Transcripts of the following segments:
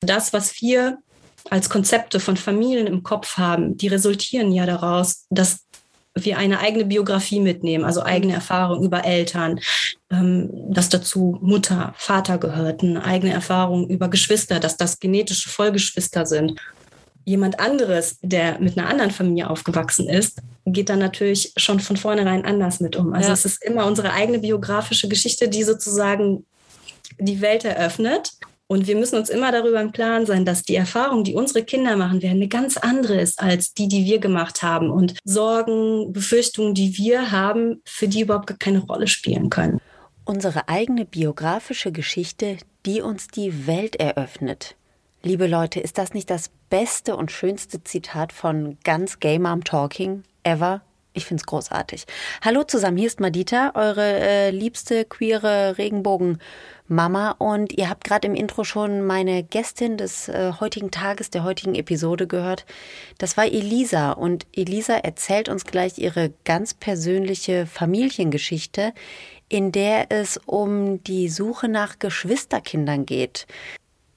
Das, was wir als Konzepte von Familien im Kopf haben, die resultieren ja daraus, dass wir eine eigene Biografie mitnehmen, also eigene Erfahrungen über Eltern, ähm, dass dazu Mutter, Vater gehörten, eigene Erfahrungen über Geschwister, dass das genetische Vollgeschwister sind. Jemand anderes, der mit einer anderen Familie aufgewachsen ist, geht dann natürlich schon von vornherein anders mit um. Also ja. es ist immer unsere eigene biografische Geschichte, die sozusagen die Welt eröffnet und wir müssen uns immer darüber im Klaren sein, dass die Erfahrung, die unsere Kinder machen werden, eine ganz andere ist als die, die wir gemacht haben. Und Sorgen, Befürchtungen, die wir haben, für die überhaupt keine Rolle spielen können. Unsere eigene biografische Geschichte, die uns die Welt eröffnet. Liebe Leute, ist das nicht das beste und schönste Zitat von ganz Gay Mom Talking ever? Ich finde es großartig. Hallo zusammen, hier ist Madita, eure äh, liebste queere Regenbogen-Mama. Und ihr habt gerade im Intro schon meine Gästin des äh, heutigen Tages, der heutigen Episode gehört. Das war Elisa. Und Elisa erzählt uns gleich ihre ganz persönliche Familiengeschichte, in der es um die Suche nach Geschwisterkindern geht.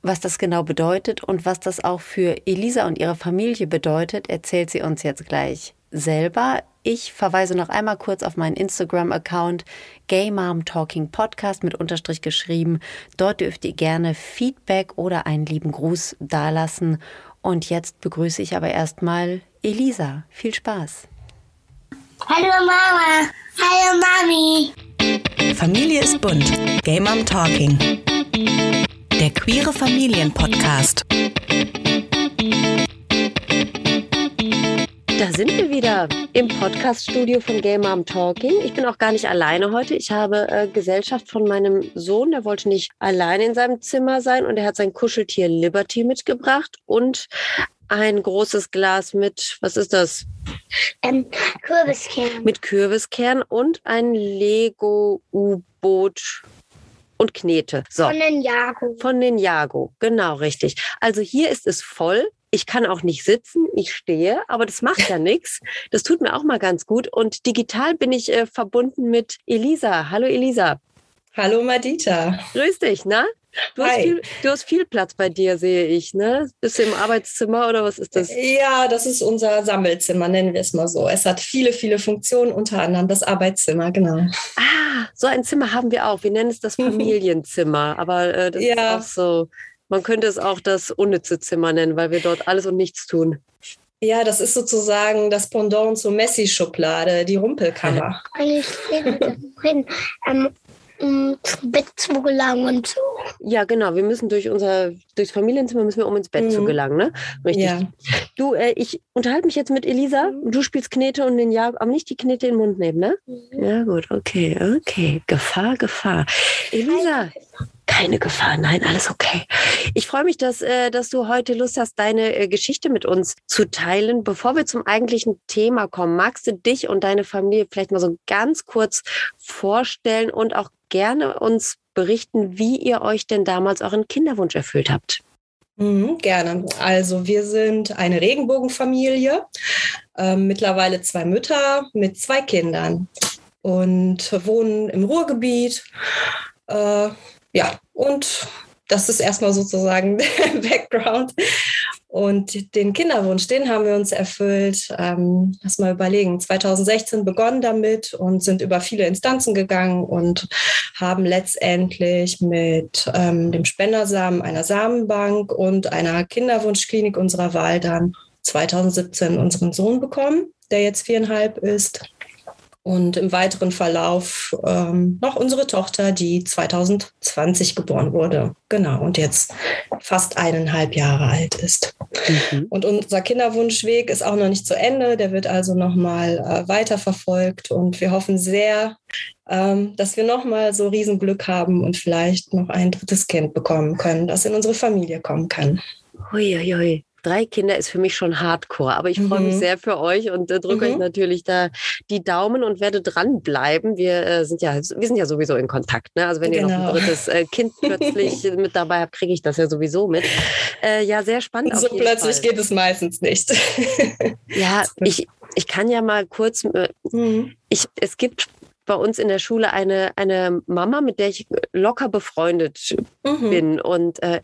Was das genau bedeutet und was das auch für Elisa und ihre Familie bedeutet, erzählt sie uns jetzt gleich selber. Ich verweise noch einmal kurz auf meinen Instagram-Account Gay Mom Talking Podcast mit Unterstrich geschrieben. Dort dürft ihr gerne Feedback oder einen lieben Gruß dalassen. Und jetzt begrüße ich aber erstmal Elisa. Viel Spaß. Hallo Mama. Hallo Mami. Familie ist bunt. Gay Mom Talking. Der queere Familien-Podcast. Da sind wir wieder im Podcast-Studio von Game Mom Talking. Ich bin auch gar nicht alleine heute. Ich habe äh, Gesellschaft von meinem Sohn. Der wollte nicht alleine in seinem Zimmer sein und er hat sein Kuscheltier Liberty mitgebracht und ein großes Glas mit, was ist das? Ähm, Kürbiskern. Mit Kürbiskern und ein Lego-U-Boot und Knete. So. Von den Jago. Von den Jago, genau richtig. Also hier ist es voll ich kann auch nicht sitzen, ich stehe, aber das macht ja nichts. Das tut mir auch mal ganz gut. Und digital bin ich äh, verbunden mit Elisa. Hallo Elisa. Hallo Madita. Grüß dich, na? Du hast, viel, du hast, viel, Platz bei dir, sehe ich, ne? Bist du im Arbeitszimmer oder was ist das? Ja, das ist unser Sammelzimmer, nennen wir es mal so. Es hat viele, viele Funktionen, unter anderem das Arbeitszimmer, genau. Ah, so ein Zimmer haben wir auch. Wir nennen es das Familienzimmer, aber äh, das ja. ist auch so man könnte es auch das unnütze Zimmer nennen, weil wir dort alles und nichts tun. Ja, das ist sozusagen das Pendant zur Messi-Schublade, die Rumpelkammer. Eigentlich reden, ähm, um Bett zu gelangen und so. Ja, genau. Wir müssen durch unser, durchs Familienzimmer müssen wir, um ins Bett mhm. zu gelangen, ne? Richtig. Ja. Du, äh, ich unterhalte mich jetzt mit Elisa. Du spielst Knete und den Ja, aber nicht die Knete in den Mund nehmen, ne? Mhm. Ja, gut, okay, okay. Gefahr, Gefahr. Elisa, keine Gefahr, nein, alles okay. Ich freue mich, dass, äh, dass du heute Lust hast, deine äh, Geschichte mit uns zu teilen. Bevor wir zum eigentlichen Thema kommen, magst du dich und deine Familie vielleicht mal so ganz kurz vorstellen und auch gerne uns berichten, wie ihr euch denn damals euren Kinderwunsch erfüllt habt? Mhm, gerne. Also wir sind eine Regenbogenfamilie, äh, mittlerweile zwei Mütter mit zwei Kindern und wohnen im Ruhrgebiet. Äh, ja, und das ist erstmal sozusagen der Background. Und den Kinderwunsch, den haben wir uns erfüllt. Ähm, lass mal überlegen. 2016 begonnen damit und sind über viele Instanzen gegangen und haben letztendlich mit ähm, dem Spendersamen einer Samenbank und einer Kinderwunschklinik unserer Wahl dann 2017 unseren Sohn bekommen, der jetzt viereinhalb ist und im weiteren Verlauf ähm, noch unsere Tochter, die 2020 geboren wurde. Genau, und jetzt fast eineinhalb Jahre alt ist. Mhm. Und unser Kinderwunschweg ist auch noch nicht zu Ende. Der wird also nochmal äh, weiterverfolgt und wir hoffen sehr, ähm, dass wir nochmal so Riesenglück haben und vielleicht noch ein drittes Kind bekommen können, das in unsere Familie kommen kann. Huiuiui drei Kinder ist für mich schon Hardcore. Aber ich freue mich mhm. sehr für euch und äh, drücke mhm. euch natürlich da die Daumen und werde dranbleiben. Wir äh, sind ja, wir sind ja sowieso in Kontakt. Ne? Also wenn genau. ihr noch ein genau. drittes äh, Kind plötzlich mit dabei habt, kriege ich das ja sowieso mit. Äh, ja, sehr spannend. So plötzlich Fall. geht es meistens nicht. ja, ich, ich kann ja mal kurz, äh, mhm. ich, es gibt bei uns in der Schule eine, eine Mama, mit der ich locker befreundet mhm. bin. Und äh,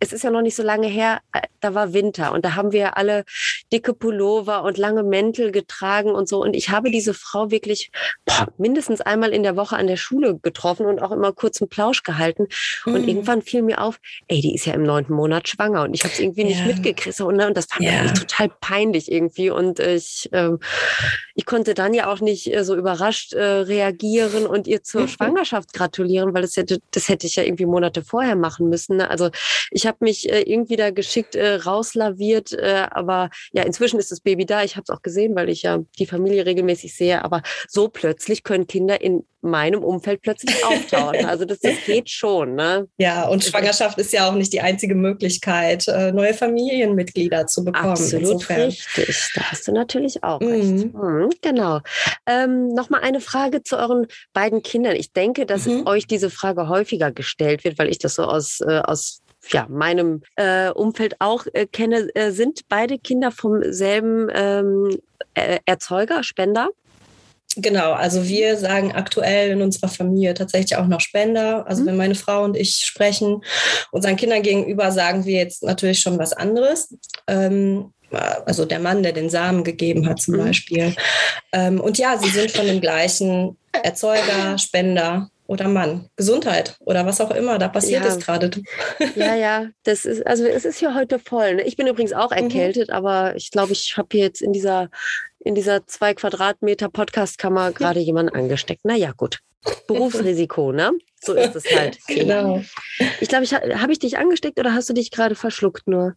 es ist ja noch nicht so lange her, äh, da war Winter und da haben wir alle dicke Pullover und lange Mäntel getragen und so. Und ich habe diese Frau wirklich boah, mindestens einmal in der Woche an der Schule getroffen und auch immer kurz einen Plausch gehalten. Mhm. Und irgendwann fiel mir auf, ey, die ist ja im neunten Monat schwanger und ich habe es irgendwie ja. nicht mitgekriegt. Und, ne, und das fand ja. mir total peinlich irgendwie. Und ich, äh, ich konnte dann ja auch nicht äh, so überrascht äh, reagieren und ihr zur mhm. Schwangerschaft gratulieren, weil das hätte, das hätte ich ja irgendwie Monate vorher machen müssen. Ne? Also ich habe mich äh, irgendwie da geschickt äh, rauslaviert, äh, aber ja, inzwischen ist das Baby da. Ich habe es auch gesehen, weil ich ja die Familie regelmäßig sehe. Aber so plötzlich können Kinder in meinem Umfeld plötzlich auftauchen. Also das, das geht schon. Ne? Ja, und Schwangerschaft ist ja auch nicht die einzige Möglichkeit, äh, neue Familienmitglieder zu bekommen. Absolut Insofern. richtig. Da hast du natürlich auch mhm. recht. Mhm, genau. Ähm, Nochmal eine Frage zu euren beiden Kindern. Ich denke, dass mhm. euch diese Frage häufiger gestellt wird, weil ich das so aus, äh, aus ja, meinem äh, Umfeld auch äh, kenne, äh, sind beide Kinder vom selben ähm, Erzeuger, Spender? Genau, also wir sagen aktuell in unserer Familie tatsächlich auch noch Spender. Also mhm. wenn meine Frau und ich sprechen, unseren Kindern gegenüber sagen wir jetzt natürlich schon was anderes. Ähm, also der Mann, der den Samen gegeben hat zum mhm. Beispiel. Ähm, und ja, sie sind von dem gleichen Erzeuger, Spender oder Mann, Gesundheit oder was auch immer da passiert ja. ist gerade. Ja, ja, das ist, also es ist hier heute voll. Ne? Ich bin übrigens auch mhm. erkältet, mhm. aber ich glaube, ich habe hier jetzt in dieser, in dieser zwei Quadratmeter Podcastkammer gerade jemanden angesteckt. Naja, gut. Berufsrisiko, ne? So ist es halt. genau. Ich glaube, ich, habe ich dich angesteckt oder hast du dich gerade verschluckt nur?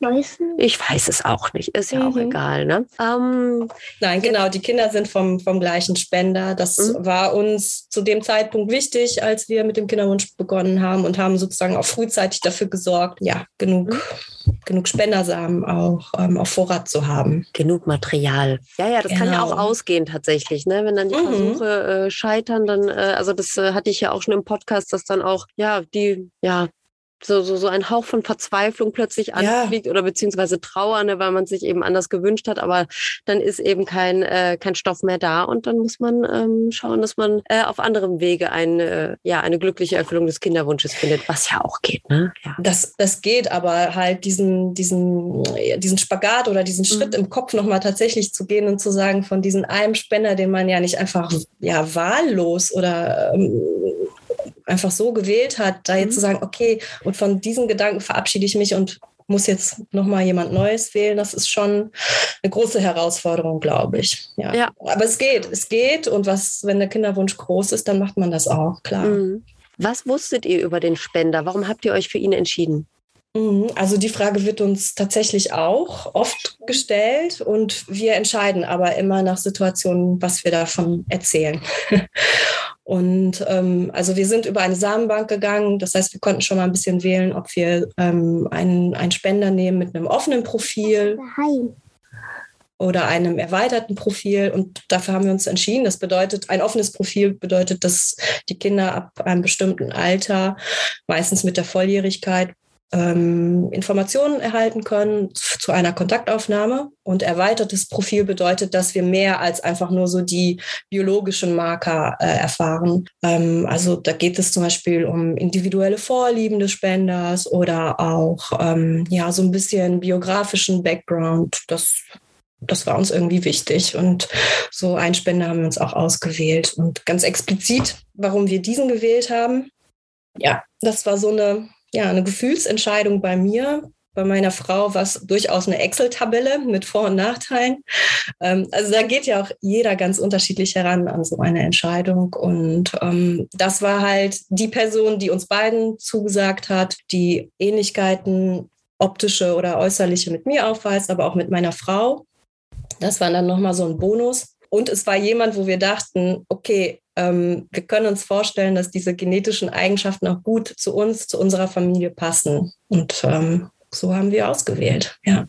Neuesten? Ich weiß es auch nicht. Ist ja mhm. auch egal. Ne? Ähm, Nein, genau. Die Kinder sind vom, vom gleichen Spender. Das mhm. war uns zu dem Zeitpunkt wichtig, als wir mit dem Kinderwunsch begonnen haben und haben sozusagen auch frühzeitig dafür gesorgt, ja, genug, mhm. genug Spendersamen auch ähm, auf Vorrat zu haben. Genug Material. Ja, ja, das genau. kann ja auch genau. ausgehen tatsächlich. Ne? Wenn dann die mhm. Versuche äh, scheitern, dann, äh, also das äh, hatte ich ja auch schon im Podcast, dass dann auch, ja, die, ja, so, so, so ein Hauch von Verzweiflung plötzlich anfliegt ja. oder beziehungsweise Trauer, ne, weil man sich eben anders gewünscht hat, aber dann ist eben kein, äh, kein Stoff mehr da und dann muss man ähm, schauen, dass man äh, auf anderem Wege ein, äh, ja, eine glückliche Erfüllung des Kinderwunsches findet, was ja auch geht. Ne? Ja. Das, das geht, aber halt diesen, diesen, diesen Spagat oder diesen mhm. Schritt im Kopf nochmal tatsächlich zu gehen und zu sagen, von diesem einem Spender, den man ja nicht einfach ja, wahllos oder ähm, einfach so gewählt hat, da jetzt mhm. zu sagen, okay, und von diesen Gedanken verabschiede ich mich und muss jetzt nochmal jemand Neues wählen, das ist schon eine große Herausforderung, glaube ich. Ja. ja. Aber es geht, es geht. Und was, wenn der Kinderwunsch groß ist, dann macht man das auch, klar. Mhm. Was wusstet ihr über den Spender? Warum habt ihr euch für ihn entschieden? Mhm. Also die Frage wird uns tatsächlich auch oft gestellt und wir entscheiden aber immer nach Situationen, was wir davon erzählen. Und ähm, also wir sind über eine Samenbank gegangen. Das heißt, wir konnten schon mal ein bisschen wählen, ob wir ähm, einen, einen Spender nehmen mit einem offenen Profil oder einem erweiterten Profil. Und dafür haben wir uns entschieden. Das bedeutet, ein offenes Profil bedeutet, dass die Kinder ab einem bestimmten Alter, meistens mit der Volljährigkeit, ähm, Informationen erhalten können zu einer Kontaktaufnahme. Und erweitertes Profil bedeutet, dass wir mehr als einfach nur so die biologischen Marker äh, erfahren. Ähm, also da geht es zum Beispiel um individuelle Vorlieben des Spenders oder auch ähm, ja so ein bisschen biografischen Background. Das das war uns irgendwie wichtig. Und so ein Spender haben wir uns auch ausgewählt. Und ganz explizit, warum wir diesen gewählt haben. Ja, das war so eine ja, eine Gefühlsentscheidung bei mir. Bei meiner Frau war es durchaus eine Excel-Tabelle mit Vor- und Nachteilen. Ähm, also da geht ja auch jeder ganz unterschiedlich heran an so eine Entscheidung. Und ähm, das war halt die Person, die uns beiden zugesagt hat, die Ähnlichkeiten optische oder äußerliche mit mir aufweist, aber auch mit meiner Frau. Das war dann nochmal so ein Bonus. Und es war jemand, wo wir dachten, okay, ähm, wir können uns vorstellen, dass diese genetischen Eigenschaften auch gut zu uns, zu unserer Familie passen. Und ähm, so haben wir ausgewählt, ja.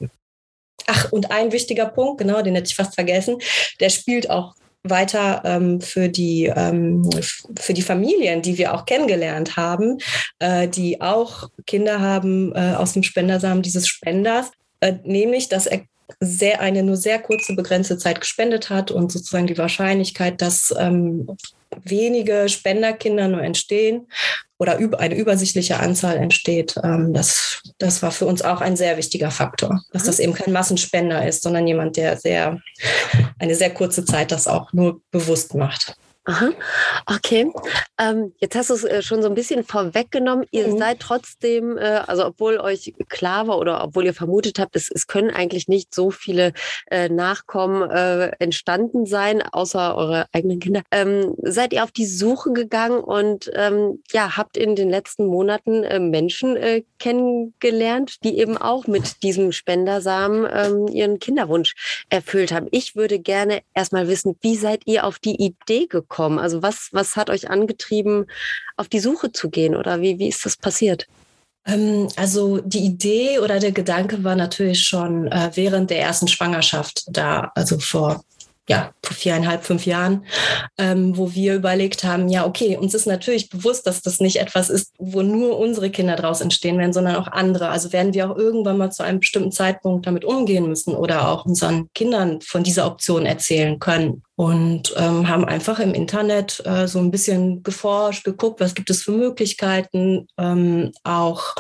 Ach, und ein wichtiger Punkt, genau, den hätte ich fast vergessen, der spielt auch weiter ähm, für, die, ähm, für die Familien, die wir auch kennengelernt haben, äh, die auch Kinder haben äh, aus dem Spendersamen dieses Spenders, äh, nämlich, dass er sehr, eine nur sehr kurze begrenzte Zeit gespendet hat und sozusagen die Wahrscheinlichkeit, dass ähm, wenige Spenderkinder nur entstehen oder eine übersichtliche Anzahl entsteht, ähm, das, das war für uns auch ein sehr wichtiger Faktor, dass das eben kein Massenspender ist, sondern jemand, der sehr eine sehr kurze Zeit das auch nur bewusst macht. Aha, okay. Ähm, jetzt hast du es äh, schon so ein bisschen vorweggenommen. Ihr mhm. seid trotzdem, äh, also obwohl euch klar war oder obwohl ihr vermutet habt, es, es können eigentlich nicht so viele äh, Nachkommen äh, entstanden sein, außer eure eigenen Kinder, ähm, seid ihr auf die Suche gegangen und ähm, ja, habt in den letzten Monaten äh, Menschen äh, kennengelernt, die eben auch mit diesem Spendersamen ähm, ihren Kinderwunsch erfüllt haben. Ich würde gerne erstmal wissen, wie seid ihr auf die Idee gekommen? Gekommen? Also was, was hat euch angetrieben, auf die Suche zu gehen oder wie, wie ist das passiert? Ähm, also die Idee oder der Gedanke war natürlich schon äh, während der ersten Schwangerschaft da, also vor ja, vor viereinhalb, fünf Jahren, ähm, wo wir überlegt haben, ja, okay, uns ist natürlich bewusst, dass das nicht etwas ist, wo nur unsere Kinder draus entstehen werden, sondern auch andere. Also werden wir auch irgendwann mal zu einem bestimmten Zeitpunkt damit umgehen müssen oder auch unseren Kindern von dieser Option erzählen können. Und ähm, haben einfach im Internet äh, so ein bisschen geforscht, geguckt, was gibt es für Möglichkeiten, ähm, auch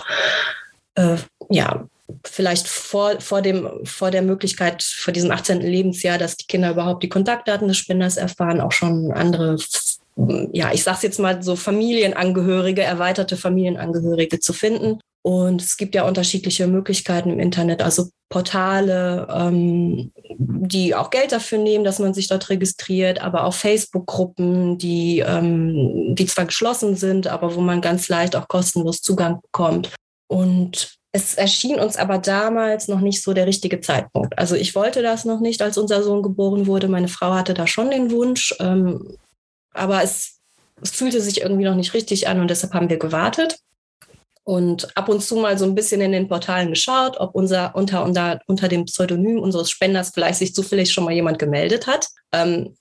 äh, ja, vielleicht vor, vor, dem, vor der Möglichkeit, vor diesem 18. Lebensjahr, dass die Kinder überhaupt die Kontaktdaten des Spenders erfahren, auch schon andere, ja, ich sag's jetzt mal so Familienangehörige, erweiterte Familienangehörige zu finden. Und es gibt ja unterschiedliche Möglichkeiten im Internet, also Portale, ähm, die auch Geld dafür nehmen, dass man sich dort registriert, aber auch Facebook-Gruppen, die, ähm, die zwar geschlossen sind, aber wo man ganz leicht auch kostenlos Zugang bekommt. Und es erschien uns aber damals noch nicht so der richtige Zeitpunkt. Also ich wollte das noch nicht, als unser Sohn geboren wurde. Meine Frau hatte da schon den Wunsch, ähm, aber es, es fühlte sich irgendwie noch nicht richtig an und deshalb haben wir gewartet und ab und zu mal so ein bisschen in den Portalen geschaut, ob unser unter, unter, unter dem Pseudonym unseres Spenders vielleicht sich zufällig schon mal jemand gemeldet hat. Ähm,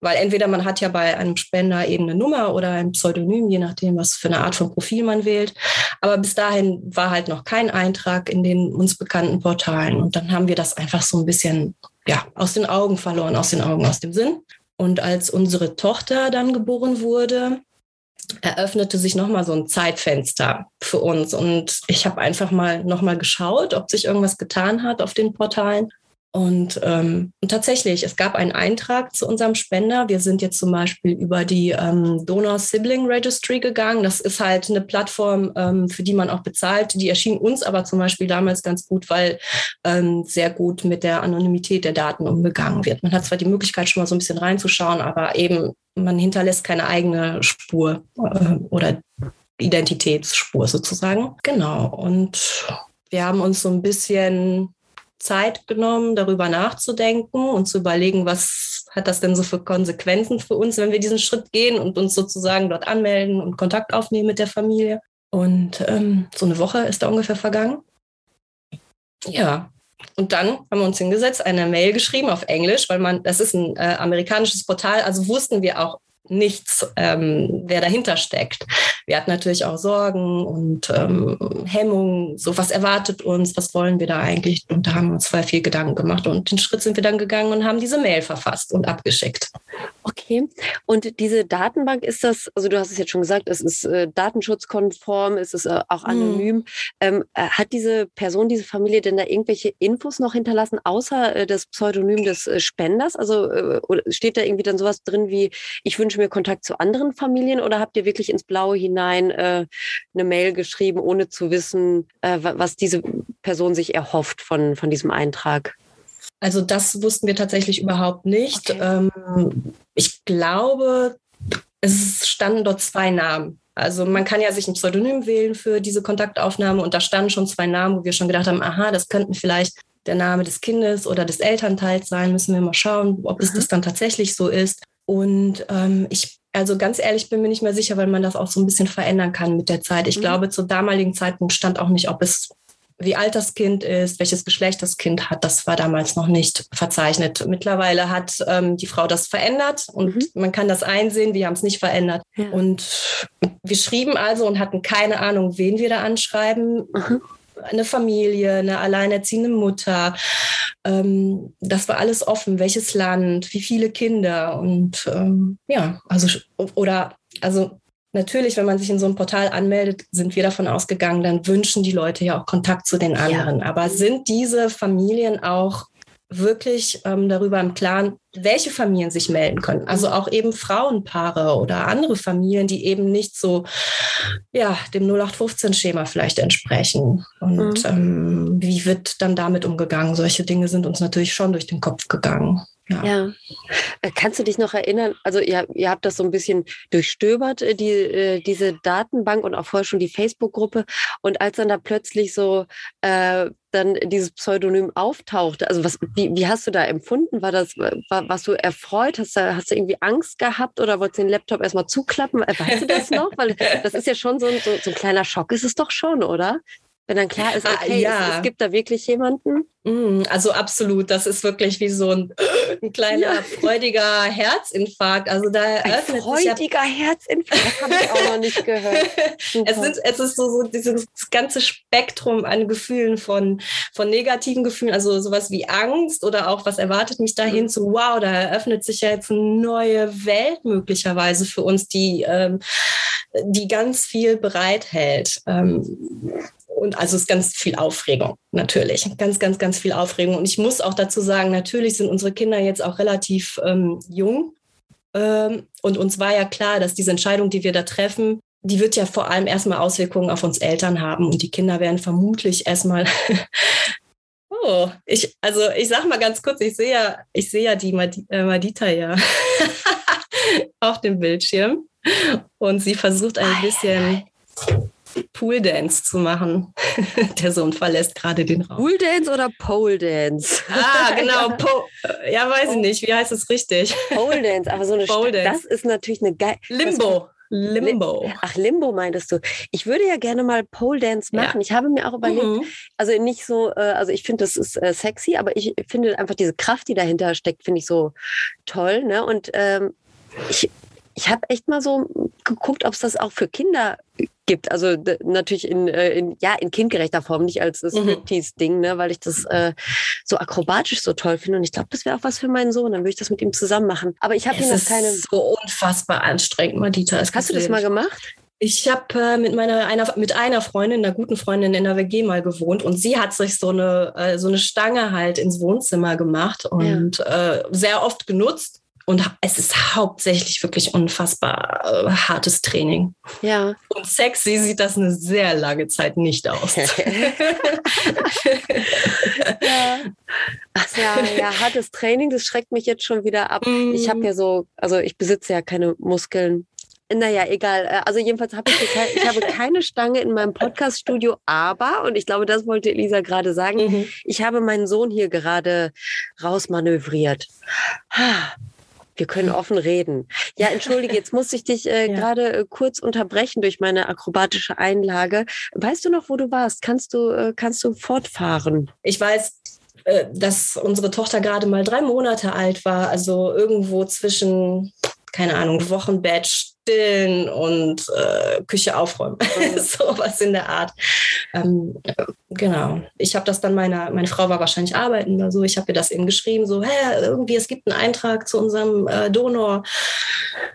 weil entweder man hat ja bei einem Spender eben eine Nummer oder ein Pseudonym, je nachdem, was für eine Art von Profil man wählt. Aber bis dahin war halt noch kein Eintrag in den uns bekannten Portalen. Und dann haben wir das einfach so ein bisschen ja, aus den Augen verloren, aus den Augen, aus dem Sinn. Und als unsere Tochter dann geboren wurde, eröffnete sich nochmal so ein Zeitfenster für uns. Und ich habe einfach mal nochmal geschaut, ob sich irgendwas getan hat auf den Portalen. Und, ähm, und, tatsächlich, es gab einen Eintrag zu unserem Spender. Wir sind jetzt zum Beispiel über die ähm, Donor Sibling Registry gegangen. Das ist halt eine Plattform, ähm, für die man auch bezahlt. Die erschien uns aber zum Beispiel damals ganz gut, weil ähm, sehr gut mit der Anonymität der Daten umgegangen wird. Man hat zwar die Möglichkeit, schon mal so ein bisschen reinzuschauen, aber eben man hinterlässt keine eigene Spur äh, oder Identitätsspur sozusagen. Genau. Und wir haben uns so ein bisschen Zeit genommen, darüber nachzudenken und zu überlegen, was hat das denn so für Konsequenzen für uns, wenn wir diesen Schritt gehen und uns sozusagen dort anmelden und Kontakt aufnehmen mit der Familie. Und ähm, so eine Woche ist da ungefähr vergangen. Ja, und dann haben wir uns hingesetzt, eine Mail geschrieben auf Englisch, weil man, das ist ein äh, amerikanisches Portal, also wussten wir auch nichts, ähm, wer dahinter steckt. Wir hatten natürlich auch Sorgen und ähm, Hemmungen, so was erwartet uns, was wollen wir da eigentlich? Und da haben wir uns voll viel Gedanken gemacht und den Schritt sind wir dann gegangen und haben diese Mail verfasst und abgeschickt. Okay. Und diese Datenbank ist das, also du hast es jetzt schon gesagt, es ist äh, datenschutzkonform, es ist äh, auch mhm. anonym. Mhm. Ähm, äh, hat diese Person, diese Familie denn da irgendwelche Infos noch hinterlassen, außer äh, das Pseudonym des äh, Spenders? Also äh, steht da irgendwie dann sowas drin wie, ich wünsche mir Kontakt zu anderen Familien oder habt ihr wirklich ins Blaue hinein eine Mail geschrieben, ohne zu wissen, was diese Person sich erhofft von, von diesem Eintrag? Also das wussten wir tatsächlich überhaupt nicht. Okay. Ähm, ich glaube, es standen dort zwei Namen. Also man kann ja sich ein Pseudonym wählen für diese Kontaktaufnahme und da standen schon zwei Namen, wo wir schon gedacht haben, aha, das könnten vielleicht der Name des Kindes oder des Elternteils sein. Müssen wir mal schauen, ob es mhm. das dann tatsächlich so ist. Und ähm, ich, also ganz ehrlich, bin mir nicht mehr sicher, weil man das auch so ein bisschen verändern kann mit der Zeit. Ich mhm. glaube, zum damaligen Zeitpunkt stand auch nicht, ob es wie alt das Kind ist, welches Geschlecht das Kind hat, das war damals noch nicht verzeichnet. Mittlerweile hat ähm, die Frau das verändert und mhm. man kann das einsehen, wir haben es nicht verändert. Ja. Und wir schrieben also und hatten keine Ahnung, wen wir da anschreiben. Mhm. Eine Familie, eine alleinerziehende Mutter, ähm, das war alles offen, welches Land, wie viele Kinder und ähm, ja, also oder also Natürlich, wenn man sich in so einem Portal anmeldet, sind wir davon ausgegangen, dann wünschen die Leute ja auch Kontakt zu den anderen. Ja. Aber sind diese Familien auch wirklich ähm, darüber im Klaren, welche Familien sich melden können. Also auch eben Frauenpaare oder andere Familien, die eben nicht so ja, dem 0815-Schema vielleicht entsprechen. Und mhm. ähm, wie wird dann damit umgegangen? Solche Dinge sind uns natürlich schon durch den Kopf gegangen. Ja. ja. Äh, kannst du dich noch erinnern? Also ihr, ihr habt das so ein bisschen durchstöbert, äh, die, äh, diese Datenbank und auch vorher schon die Facebook-Gruppe. Und als dann da plötzlich so äh, dann dieses Pseudonym auftauchte, also was, wie, wie hast du da empfunden? War das, war, warst du erfreut? Hast du, hast du irgendwie Angst gehabt oder wolltest du den Laptop erstmal zuklappen? Weißt du das noch? Weil das ist ja schon so ein, so, so ein kleiner Schock, ist es doch schon, oder? Wenn dann klar ist, ah, okay, ja. es, es, gibt da wirklich jemanden? Mm, also absolut, das ist wirklich wie so ein, ein kleiner ja. freudiger Herzinfarkt. Also da ein freudiger ja, Herzinfarkt, habe ich auch noch nicht gehört. es, sind, es ist so, so dieses ganze Spektrum an Gefühlen von, von negativen Gefühlen, also sowas wie Angst oder auch was erwartet mich dahin mhm. zu, wow, da eröffnet sich ja jetzt eine neue Welt möglicherweise für uns, die, ähm, die ganz viel bereithält. Ähm, und also es ist ganz viel Aufregung, natürlich. Ganz, ganz, ganz viel Aufregung. Und ich muss auch dazu sagen, natürlich sind unsere Kinder jetzt auch relativ ähm, jung. Ähm, und uns war ja klar, dass diese Entscheidung, die wir da treffen, die wird ja vor allem erstmal Auswirkungen auf uns Eltern haben. Und die Kinder werden vermutlich erstmal Oh, ich, also ich sag mal ganz kurz, ich sehe ja, ich sehe ja die äh, Madita ja auf dem Bildschirm und sie versucht ein bisschen Pool Dance zu machen. Der Sohn verlässt gerade den Raum. Pool Dance oder Pole Dance? Ah, genau. Po ja, weiß ich nicht. Wie heißt es richtig? Pole Dance, aber so eine Pole Dance. Das ist natürlich eine geile. Limbo. Limbo. Ach, Limbo meintest du. Ich würde ja gerne mal Pole Dance machen. Ja. Ich habe mir auch überlegt, mhm. also nicht so, äh, also ich finde, das ist äh, sexy, aber ich finde einfach diese Kraft, die dahinter steckt, finde ich so toll. Ne? Und ähm, ich, ich habe echt mal so geguckt, ob es das auch für Kinder gibt. Also natürlich in, äh, in, ja, in kindgerechter Form, nicht als das mhm. ding ne, weil ich das äh, so akrobatisch so toll finde. Und ich glaube, das wäre auch was für meinen Sohn. Dann würde ich das mit ihm zusammen machen. Aber ich habe hier noch keine. so unfassbar anstrengend, Madita. Hast du das mal gemacht? Ich habe äh, mit meiner einer mit einer Freundin, einer guten Freundin in der WG mal gewohnt und sie hat sich so eine äh, so eine Stange halt ins Wohnzimmer gemacht und ja. äh, sehr oft genutzt und es ist hauptsächlich wirklich unfassbar äh, hartes Training. Ja. Und sexy sieht das eine sehr lange Zeit nicht aus. ja. Ach ja, ja, hartes Training, das schreckt mich jetzt schon wieder ab. Mm. Ich habe ja so, also ich besitze ja keine Muskeln naja, egal. Äh, also jedenfalls habe ich, keine, ich habe keine Stange in meinem Podcaststudio, aber, und ich glaube, das wollte Elisa gerade sagen, mhm. ich habe meinen Sohn hier gerade rausmanövriert. Wir können offen reden. Ja, entschuldige, jetzt muss ich dich äh, ja. gerade äh, kurz unterbrechen durch meine akrobatische Einlage. Weißt du noch, wo du warst? Kannst du, äh, kannst du fortfahren? Ich weiß, äh, dass unsere Tochter gerade mal drei Monate alt war, also irgendwo zwischen, keine Ahnung, Wochenbett, stillen und äh, Küche aufräumen. Mhm. was in der Art. Ähm, genau. Ich habe das dann meiner, meine Frau war wahrscheinlich arbeiten oder so. Ich habe ihr das eben geschrieben, so, hä, irgendwie, es gibt einen Eintrag zu unserem äh, Donor.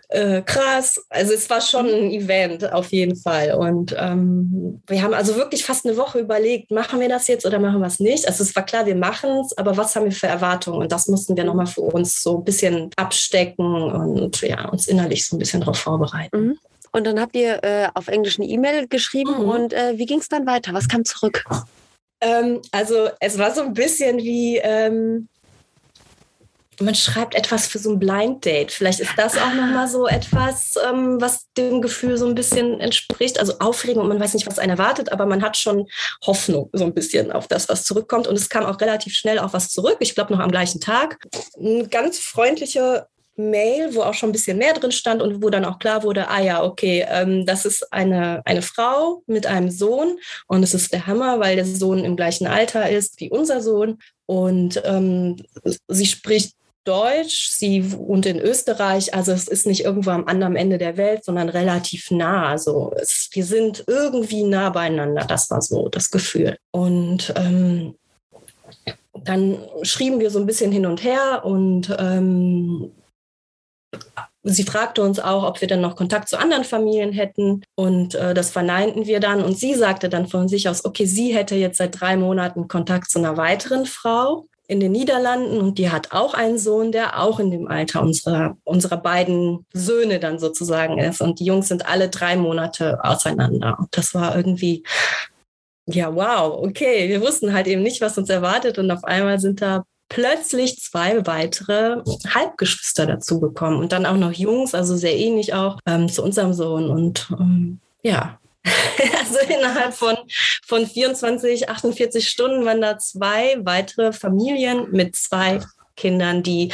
Äh, krass. Also es war schon ein Event auf jeden Fall. Und ähm, wir haben also wirklich fast eine Woche überlegt, machen wir das jetzt oder machen wir es nicht? Also es war klar, wir machen es, aber was haben wir für Erwartungen? Und das mussten wir nochmal für uns so ein bisschen abstecken und ja, uns innerlich so ein bisschen darauf vorbereiten vorbereiten. Mhm. Und dann habt ihr äh, auf Englisch eine E-Mail geschrieben mhm. und äh, wie ging es dann weiter? Was kam zurück? Ähm, also es war so ein bisschen wie, ähm, man schreibt etwas für so ein Blind Date. Vielleicht ist das auch nochmal so etwas, ähm, was dem Gefühl so ein bisschen entspricht. Also Aufregung und man weiß nicht, was einen erwartet, aber man hat schon Hoffnung so ein bisschen auf das, was zurückkommt. Und es kam auch relativ schnell auch was zurück. Ich glaube noch am gleichen Tag. Eine ganz freundliche Mail, wo auch schon ein bisschen mehr drin stand und wo dann auch klar wurde, ah ja, okay, ähm, das ist eine, eine Frau mit einem Sohn und es ist der Hammer, weil der Sohn im gleichen Alter ist wie unser Sohn und ähm, sie spricht Deutsch, sie wohnt in Österreich, also es ist nicht irgendwo am anderen Ende der Welt, sondern relativ nah. Also es, wir sind irgendwie nah beieinander, das war so das Gefühl. Und ähm, dann schrieben wir so ein bisschen hin und her und ähm, sie fragte uns auch, ob wir dann noch Kontakt zu anderen Familien hätten. Und äh, das verneinten wir dann. Und sie sagte dann von sich aus, okay, sie hätte jetzt seit drei Monaten Kontakt zu einer weiteren Frau in den Niederlanden und die hat auch einen Sohn, der auch in dem Alter unserer, unserer beiden Söhne dann sozusagen ist. Und die Jungs sind alle drei Monate auseinander. Und das war irgendwie, ja, wow, okay. Wir wussten halt eben nicht, was uns erwartet. Und auf einmal sind da plötzlich zwei weitere Halbgeschwister dazu bekommen und dann auch noch Jungs, also sehr ähnlich auch ähm, zu unserem Sohn. Und ähm, ja, also innerhalb von, von 24, 48 Stunden waren da zwei weitere Familien mit zwei Kindern, die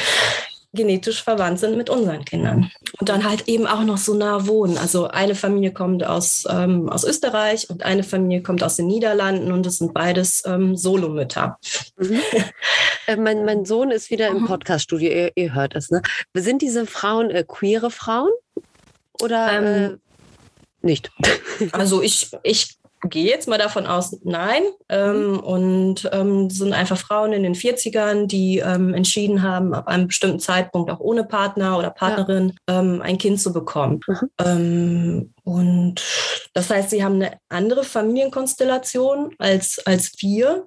genetisch verwandt sind mit unseren Kindern. Und dann halt eben auch noch so nah wohnen. Also eine Familie kommt aus, ähm, aus Österreich und eine Familie kommt aus den Niederlanden und es sind beides ähm, Solomütter. Mhm. äh, mein, mein Sohn ist wieder im mhm. Podcaststudio, ihr, ihr hört es. Ne? Sind diese Frauen äh, queere Frauen? Oder ähm, äh, nicht? Also ich, ich gehe jetzt mal davon aus, nein. Ähm, mhm. und ähm, sind einfach Frauen in den 40ern, die ähm, entschieden haben, ab einem bestimmten Zeitpunkt auch ohne Partner oder Partnerin ja. Ähm, ein Kind zu bekommen. Mhm. Ähm, und das heißt, sie haben eine andere Familienkonstellation als, als wir.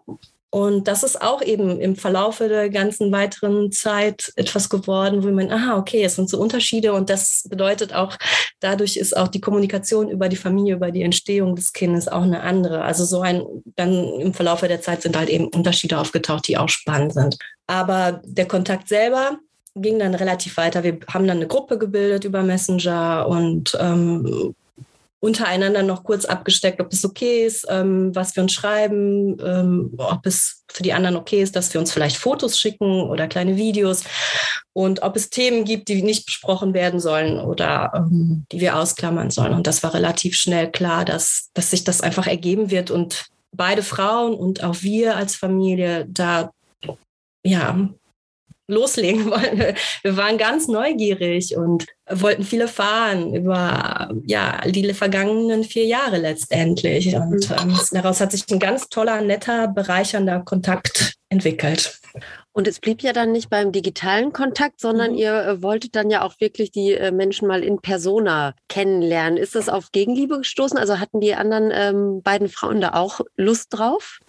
Und das ist auch eben im Verlaufe der ganzen weiteren Zeit etwas geworden, wo man, aha, okay, es sind so Unterschiede und das bedeutet auch, dadurch ist auch die Kommunikation über die Familie, über die Entstehung des Kindes auch eine andere. Also so ein, dann im Verlaufe der Zeit sind halt eben Unterschiede aufgetaucht, die auch spannend sind. Aber der Kontakt selber, ging dann relativ weiter. Wir haben dann eine Gruppe gebildet über Messenger und ähm, untereinander noch kurz abgesteckt, ob es okay ist, ähm, was wir uns schreiben, ähm, ob es für die anderen okay ist, dass wir uns vielleicht Fotos schicken oder kleine Videos und ob es Themen gibt, die nicht besprochen werden sollen oder ähm, die wir ausklammern sollen. Und das war relativ schnell klar, dass, dass sich das einfach ergeben wird und beide Frauen und auch wir als Familie da ja loslegen wollen. Wir waren ganz neugierig und wollten viel erfahren über ja, die vergangenen vier Jahre letztendlich. Und mhm. ähm, daraus hat sich ein ganz toller, netter, bereichernder Kontakt entwickelt. Und es blieb ja dann nicht beim digitalen Kontakt, sondern mhm. ihr äh, wolltet dann ja auch wirklich die äh, Menschen mal in Persona kennenlernen. Ist das auf Gegenliebe gestoßen? Also hatten die anderen ähm, beiden Frauen da auch Lust drauf?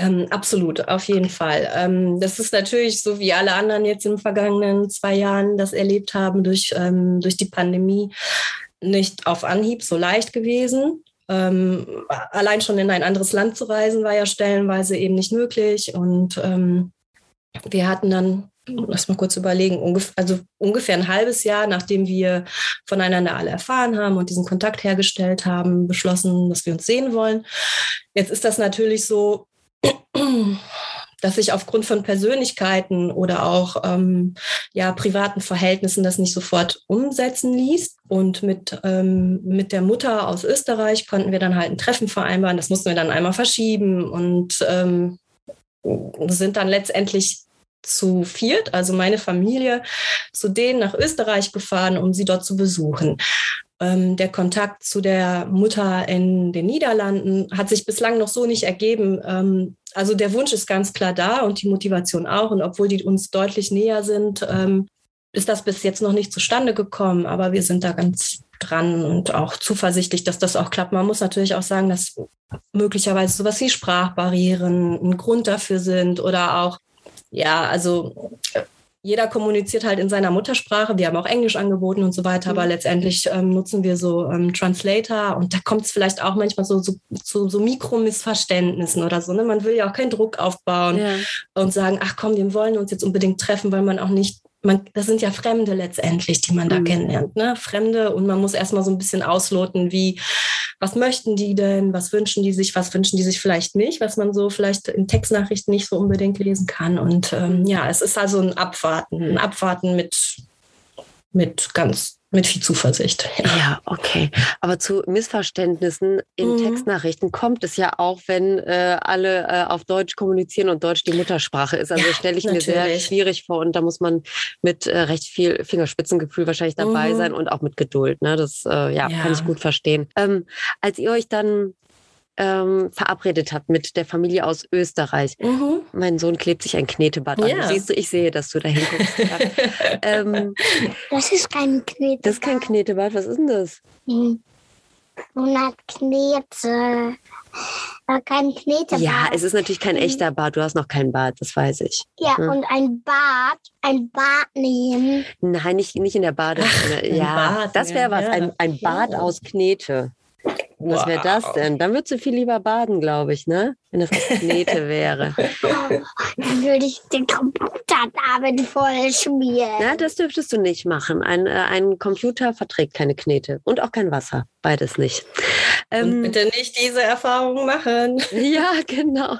Ähm, absolut, auf jeden Fall. Ähm, das ist natürlich so, wie alle anderen jetzt in den vergangenen zwei Jahren das erlebt haben durch, ähm, durch die Pandemie, nicht auf Anhieb so leicht gewesen. Ähm, allein schon in ein anderes Land zu reisen, war ja stellenweise eben nicht möglich. Und ähm, wir hatten dann, lass mal kurz überlegen, ungef also ungefähr ein halbes Jahr, nachdem wir voneinander alle erfahren haben und diesen Kontakt hergestellt haben, beschlossen, dass wir uns sehen wollen. Jetzt ist das natürlich so, dass sich aufgrund von Persönlichkeiten oder auch ähm, ja, privaten Verhältnissen das nicht sofort umsetzen ließ. Und mit, ähm, mit der Mutter aus Österreich konnten wir dann halt ein Treffen vereinbaren. Das mussten wir dann einmal verschieben und ähm, sind dann letztendlich zu viert, also meine Familie, zu denen nach Österreich gefahren, um sie dort zu besuchen. Ähm, der Kontakt zu der Mutter in den Niederlanden hat sich bislang noch so nicht ergeben. Ähm, also der Wunsch ist ganz klar da und die Motivation auch. Und obwohl die uns deutlich näher sind, ähm, ist das bis jetzt noch nicht zustande gekommen. Aber wir sind da ganz dran und auch zuversichtlich, dass das auch klappt. Man muss natürlich auch sagen, dass möglicherweise sowas wie Sprachbarrieren ein Grund dafür sind oder auch, ja, also jeder kommuniziert halt in seiner Muttersprache. Wir haben auch Englisch angeboten und so weiter, aber mhm. letztendlich ähm, nutzen wir so ähm, Translator und da kommt es vielleicht auch manchmal so zu so, so, so Mikromissverständnissen oder so. Ne? Man will ja auch keinen Druck aufbauen ja. und sagen, ach komm, wir wollen uns jetzt unbedingt treffen, weil man auch nicht man, das sind ja Fremde letztendlich, die man da mhm. kennenlernt. Ne? Fremde und man muss erstmal so ein bisschen ausloten, wie, was möchten die denn, was wünschen die sich, was wünschen die sich vielleicht nicht, was man so vielleicht in Textnachrichten nicht so unbedingt lesen kann. Und ähm, ja, es ist also ein Abwarten, ein Abwarten mit, mit ganz mit viel Zuversicht. Ja. ja, okay. Aber zu Missverständnissen in mhm. Textnachrichten kommt es ja auch, wenn äh, alle äh, auf Deutsch kommunizieren und Deutsch die Muttersprache ist. Also ja, stelle ich natürlich. mir sehr schwierig vor und da muss man mit äh, recht viel Fingerspitzengefühl wahrscheinlich dabei mhm. sein und auch mit Geduld. Ne? Das äh, ja, ja, kann ich gut verstehen. Ähm, als ihr euch dann ähm, verabredet habt mit der Familie aus Österreich. Mhm. Mein Sohn klebt sich ein Knetebad an. Ja. Siehst du, ich sehe, dass du da hinguckst. ähm, Das ist kein Knete. das ist kein Knetebad. Was ist denn das? Hm. 100 Knete. Aber kein Knetebad. Ja, es ist natürlich kein echter Bad. Du hast noch kein Bad, das weiß ich. Ja, Hm. und ein Bad, ein Bad nehmen. Nein, nicht, nicht in der Badewanne. ein ja, Bad, das wäre ja, was. Ein, ein Bad aus Knete. Was wäre das denn? Dann würdest du viel lieber baden, glaube ich, ne? Wenn das Knete wäre. Dann würde ich den Computer damit voll schmieren. Na, das dürftest du nicht machen. Ein, äh, ein Computer verträgt keine Knete und auch kein Wasser. Beides nicht. Und Ähm, bitte nicht diese Erfahrung machen. ja, genau.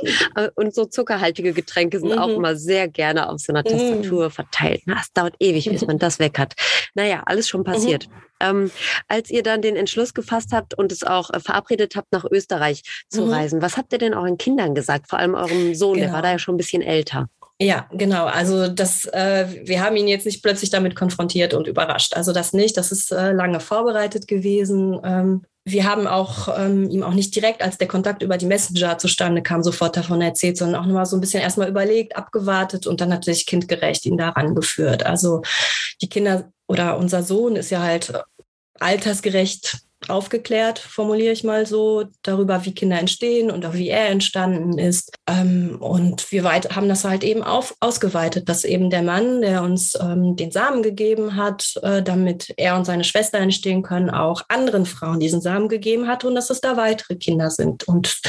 Und so zuckerhaltige Getränke sind auch Mhm. immer sehr gerne auf so einer Mhm. Tastatur verteilt. Na, Es dauert ewig, bis man das weg hat. Naja, alles schon passiert. Ähm, als ihr dann den Entschluss gefasst habt und es auch äh, verabredet habt, nach Österreich zu Mhm. reisen, was habt ihr denn euren Kindern gesagt? Vor allem eurem Sohn, der Genau. war da ja schon ein bisschen älter. Ja, genau. Also das, äh, wir haben ihn jetzt nicht plötzlich damit konfrontiert und überrascht. Also das nicht. Das ist äh, lange vorbereitet gewesen. Ähm, wir haben auch ähm, ihm auch nicht direkt, als der Kontakt über die Messenger zustande kam, sofort davon erzählt, sondern auch nochmal so ein bisschen erstmal überlegt, abgewartet und dann natürlich kindgerecht ihn daran geführt. Also die Kinder oder unser Sohn ist ja halt altersgerecht aufgeklärt, formuliere ich mal so, darüber, wie Kinder entstehen und auch wie er entstanden ist. Ähm, und wir weit, haben das halt eben auf, ausgeweitet, dass eben der Mann, der uns ähm, den Samen gegeben hat, äh, damit er und seine Schwester entstehen können, auch anderen Frauen diesen Samen gegeben hat und dass es da weitere Kinder sind. Und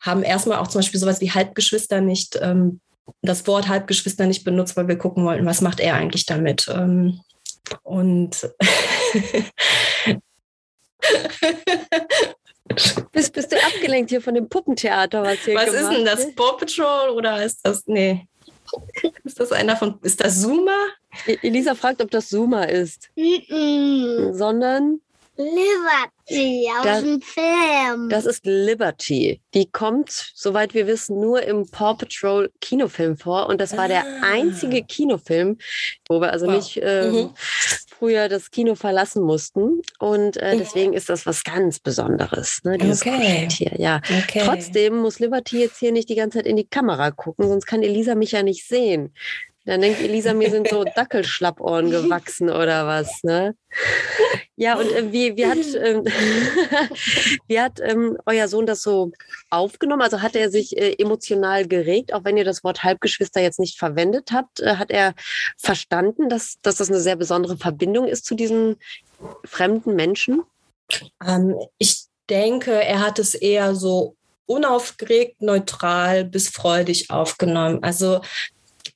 haben erstmal auch zum Beispiel sowas wie Halbgeschwister nicht, ähm, das Wort Halbgeschwister nicht benutzt, weil wir gucken wollten, was macht er eigentlich damit. Und Bist, bist du abgelenkt hier von dem Puppentheater, was hier Was gemacht ist denn das? Paw Patrol oder ist das. Nee. Ist das einer von. Ist das Zuma? E- Elisa fragt, ob das Zuma ist, Mm-mm. sondern Liberty aus Das- dem Film. das ist Liberty. Die kommt, soweit wir wissen, nur im Paw Patrol Kinofilm vor. Und das war der Ah. einzige Kinofilm, wo wir also Wow. nicht ähm, Mhm. Früher das Kino verlassen mussten. Und äh, deswegen ist das was ganz Besonderes, ne? dieses Okay. Kuscheltier. Ja. Okay. Trotzdem muss Liberty jetzt hier nicht die ganze Zeit in die Kamera gucken, sonst kann Elisa mich ja nicht sehen. Dann denkt Elisa, mir sind so Dackelschlappohren gewachsen oder was, ne? Ja, und äh, wie, wie hat, ähm, wie hat ähm, euer Sohn das so aufgenommen? Also hat er sich äh, emotional geregt, auch wenn ihr das Wort Halbgeschwister jetzt nicht verwendet habt? Äh, hat er verstanden, dass, dass das eine sehr besondere Verbindung ist zu diesen fremden Menschen? Ähm, ich denke, er hat es eher so unaufgeregt, neutral bis freudig aufgenommen. Also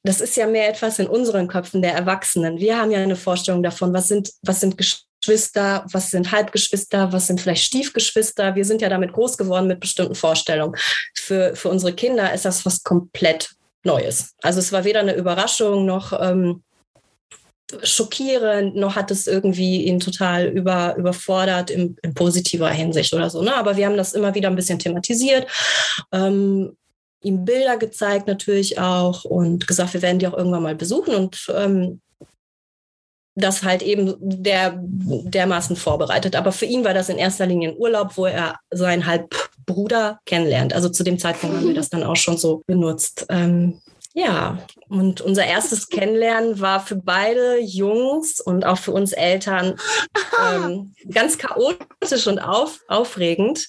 das ist ja mehr etwas in unseren Köpfen der Erwachsenen. Wir haben ja eine Vorstellung davon, was sind, was sind Geschwister, was sind Halbgeschwister, was sind vielleicht Stiefgeschwister. Wir sind ja damit groß geworden mit bestimmten Vorstellungen. Für, für unsere Kinder ist das was komplett Neues. Also es war weder eine Überraschung noch ähm, schockierend, noch hat es irgendwie ihn total über, überfordert in, in positiver Hinsicht oder so. Ne? Aber wir haben das immer wieder ein bisschen thematisiert. Ähm, ihm Bilder gezeigt natürlich auch und gesagt, wir werden die auch irgendwann mal besuchen und ähm, das halt eben der, dermaßen vorbereitet. Aber für ihn war das in erster Linie ein Urlaub, wo er seinen Halbbruder kennenlernt. Also zu dem Zeitpunkt haben wir das dann auch schon so benutzt. Ähm, ja, und unser erstes Kennenlernen war für beide Jungs und auch für uns Eltern ähm, ganz chaotisch und auf, aufregend.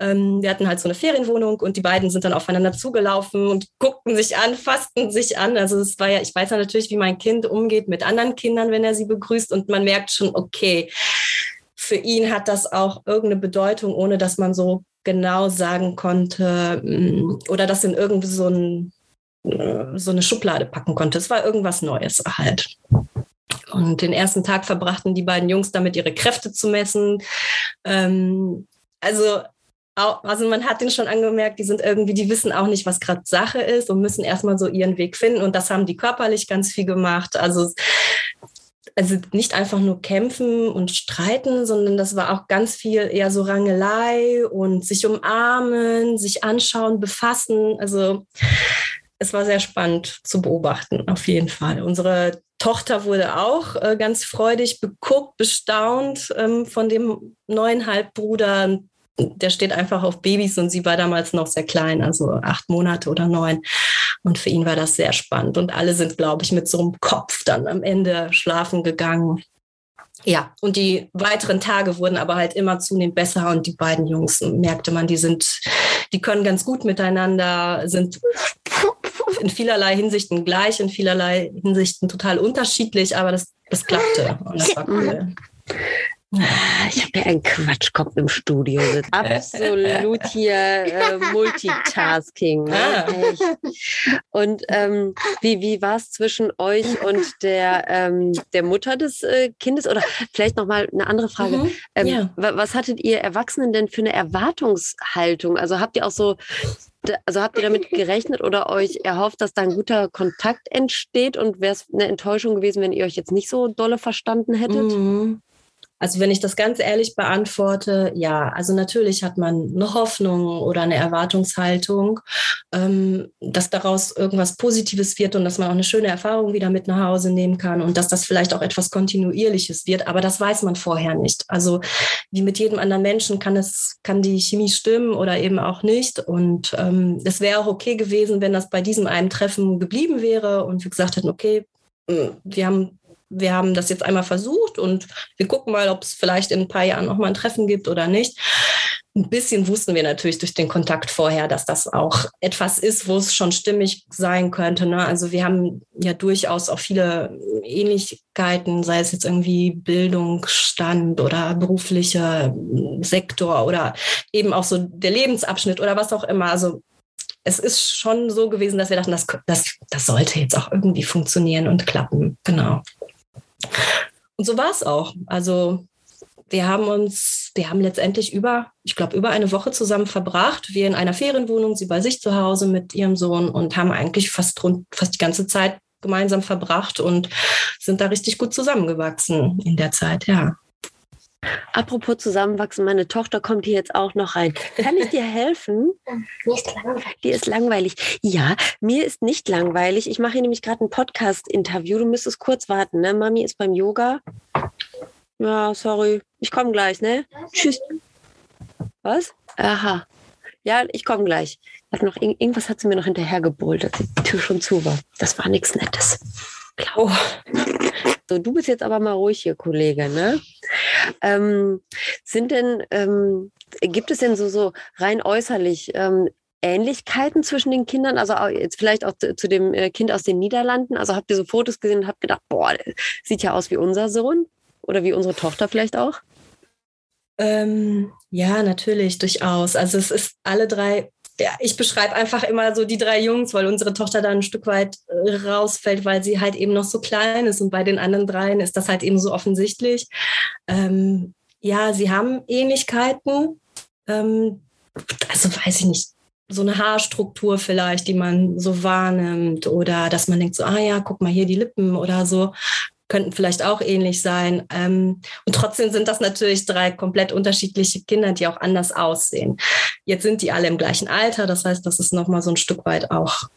Ähm, wir hatten halt so eine Ferienwohnung und die beiden sind dann aufeinander zugelaufen und guckten sich an, fassten sich an. Also es war ja, ich weiß ja natürlich, wie mein Kind umgeht mit anderen Kindern, wenn er sie begrüßt und man merkt schon, okay, für ihn hat das auch irgendeine Bedeutung, ohne dass man so genau sagen konnte mm, oder das in irgendwie so ein so eine Schublade packen konnte. Es war irgendwas Neues halt. Und den ersten Tag verbrachten die beiden Jungs damit, ihre Kräfte zu messen. Ähm, also, also man hat den schon angemerkt, die sind irgendwie, die wissen auch nicht, was gerade Sache ist und müssen erstmal so ihren Weg finden. Und das haben die körperlich ganz viel gemacht. Also also nicht einfach nur kämpfen und streiten, sondern das war auch ganz viel eher so Rangelei und sich umarmen, sich anschauen, befassen. Also es war sehr spannend zu beobachten, auf jeden Fall. Unsere Tochter wurde auch äh, ganz freudig beguckt, bestaunt ähm, von dem neuen Halbbruder. der steht einfach auf Babys und sie war damals noch sehr klein, also acht Monate oder neun. Und für ihn war das sehr spannend. Und alle sind, glaube ich, mit so einem Kopf dann am Ende schlafen gegangen. Ja, und die weiteren Tage wurden aber halt immer zunehmend besser und die beiden Jungs merkte man, die sind, die können ganz gut miteinander, sind in vielerlei Hinsichten gleich, in vielerlei Hinsichten total unterschiedlich, aber das, das klappte und das war cool. Ah, ich habe ja einen Quatschkopf im Studio sitzen. Absolut hier äh, Multitasking. Ne? Ah. Und ähm, wie, wie war es zwischen euch und der, ähm, der Mutter des äh, Kindes? Oder vielleicht nochmal eine andere Frage. Mhm, ähm, ja. Was hattet ihr Erwachsenen denn für eine Erwartungshaltung? Also habt ihr auch so also habt ihr damit gerechnet oder euch erhofft, dass da ein guter Kontakt entsteht und wäre es eine Enttäuschung gewesen, wenn ihr euch jetzt nicht so dolle verstanden hättet? Mhm. Also wenn ich das ganz ehrlich beantworte, ja, also natürlich hat man eine Hoffnung oder eine Erwartungshaltung, ähm, dass daraus irgendwas Positives wird und dass man auch eine schöne Erfahrung wieder mit nach Hause nehmen kann und dass das vielleicht auch etwas Kontinuierliches wird. Aber das weiß man vorher nicht. Also wie mit jedem anderen Menschen kann es, kann die Chemie stimmen oder eben auch nicht. Und ähm, es wäre auch okay gewesen, wenn das bei diesem einen Treffen geblieben wäre und wir gesagt hätten, okay, wir haben wir haben das jetzt einmal versucht und wir gucken mal, ob es vielleicht in ein paar Jahren noch mal ein Treffen gibt oder nicht. Ein bisschen wussten wir natürlich durch den Kontakt vorher, dass das auch etwas ist, wo es schon stimmig sein könnte. Ne? Also wir haben ja durchaus auch viele Ähnlichkeiten, sei es jetzt irgendwie Bildungsstand oder beruflicher Sektor oder eben auch so der Lebensabschnitt oder was auch immer. Also es ist schon so gewesen, dass wir dachten, das, das, das sollte jetzt auch irgendwie funktionieren und klappen. Genau. Und so war es auch. Also wir haben uns, wir haben letztendlich über, ich glaube, über eine Woche zusammen verbracht. Wir in einer Ferienwohnung, sie bei sich zu Hause mit ihrem Sohn und haben eigentlich fast, rund, fast die ganze Zeit gemeinsam verbracht und sind da richtig gut zusammengewachsen in der Zeit, ja. Apropos zusammenwachsen, meine Tochter kommt hier jetzt auch noch rein. Kann ich dir helfen? Mir ist langweilig. Dir ist langweilig. Ja, mir ist nicht langweilig. Ich mache hier nämlich gerade ein Podcast-Interview. Du müsstest kurz warten, ne? Mami ist beim Yoga. Ja, sorry. Ich komme gleich, ne? Tschüss. Was? Aha. Ja, ich komme gleich. Hat noch, irgendwas hat sie mir noch hinterher gebrüllt, als die Tür schon zu war. Das war nichts Nettes. Klar. So, du bist jetzt aber mal ruhig hier, Kollege, ne? Ähm, sind denn, ähm, gibt es denn so, so rein äußerlich ähm, Ähnlichkeiten zwischen den Kindern? Also jetzt vielleicht auch zu, zu, dem äh, Kind aus den Niederlanden. Also habt ihr so Fotos gesehen und habt gedacht, boah, sieht ja aus wie unser Sohn oder wie unsere Tochter vielleicht auch? Ähm, ja, natürlich, durchaus. Also es ist alle drei ja, ich beschreibe einfach immer so die drei Jungs, weil unsere Tochter da ein Stück weit äh, rausfällt, weil sie halt eben noch so klein ist. Und bei den anderen dreien ist das halt eben so offensichtlich. Ähm, ja, sie haben Ähnlichkeiten. Ähm, also weiß ich nicht, so eine Haarstruktur vielleicht, die man so wahrnimmt oder dass man denkt so, ah ja, guck mal hier die Lippen oder so könnten vielleicht auch ähnlich sein. Ähm, und trotzdem sind das natürlich drei komplett unterschiedliche Kinder, die auch anders aussehen. Jetzt sind die alle im gleichen Alter, das heißt, das ist nochmal so ein Stück weit auch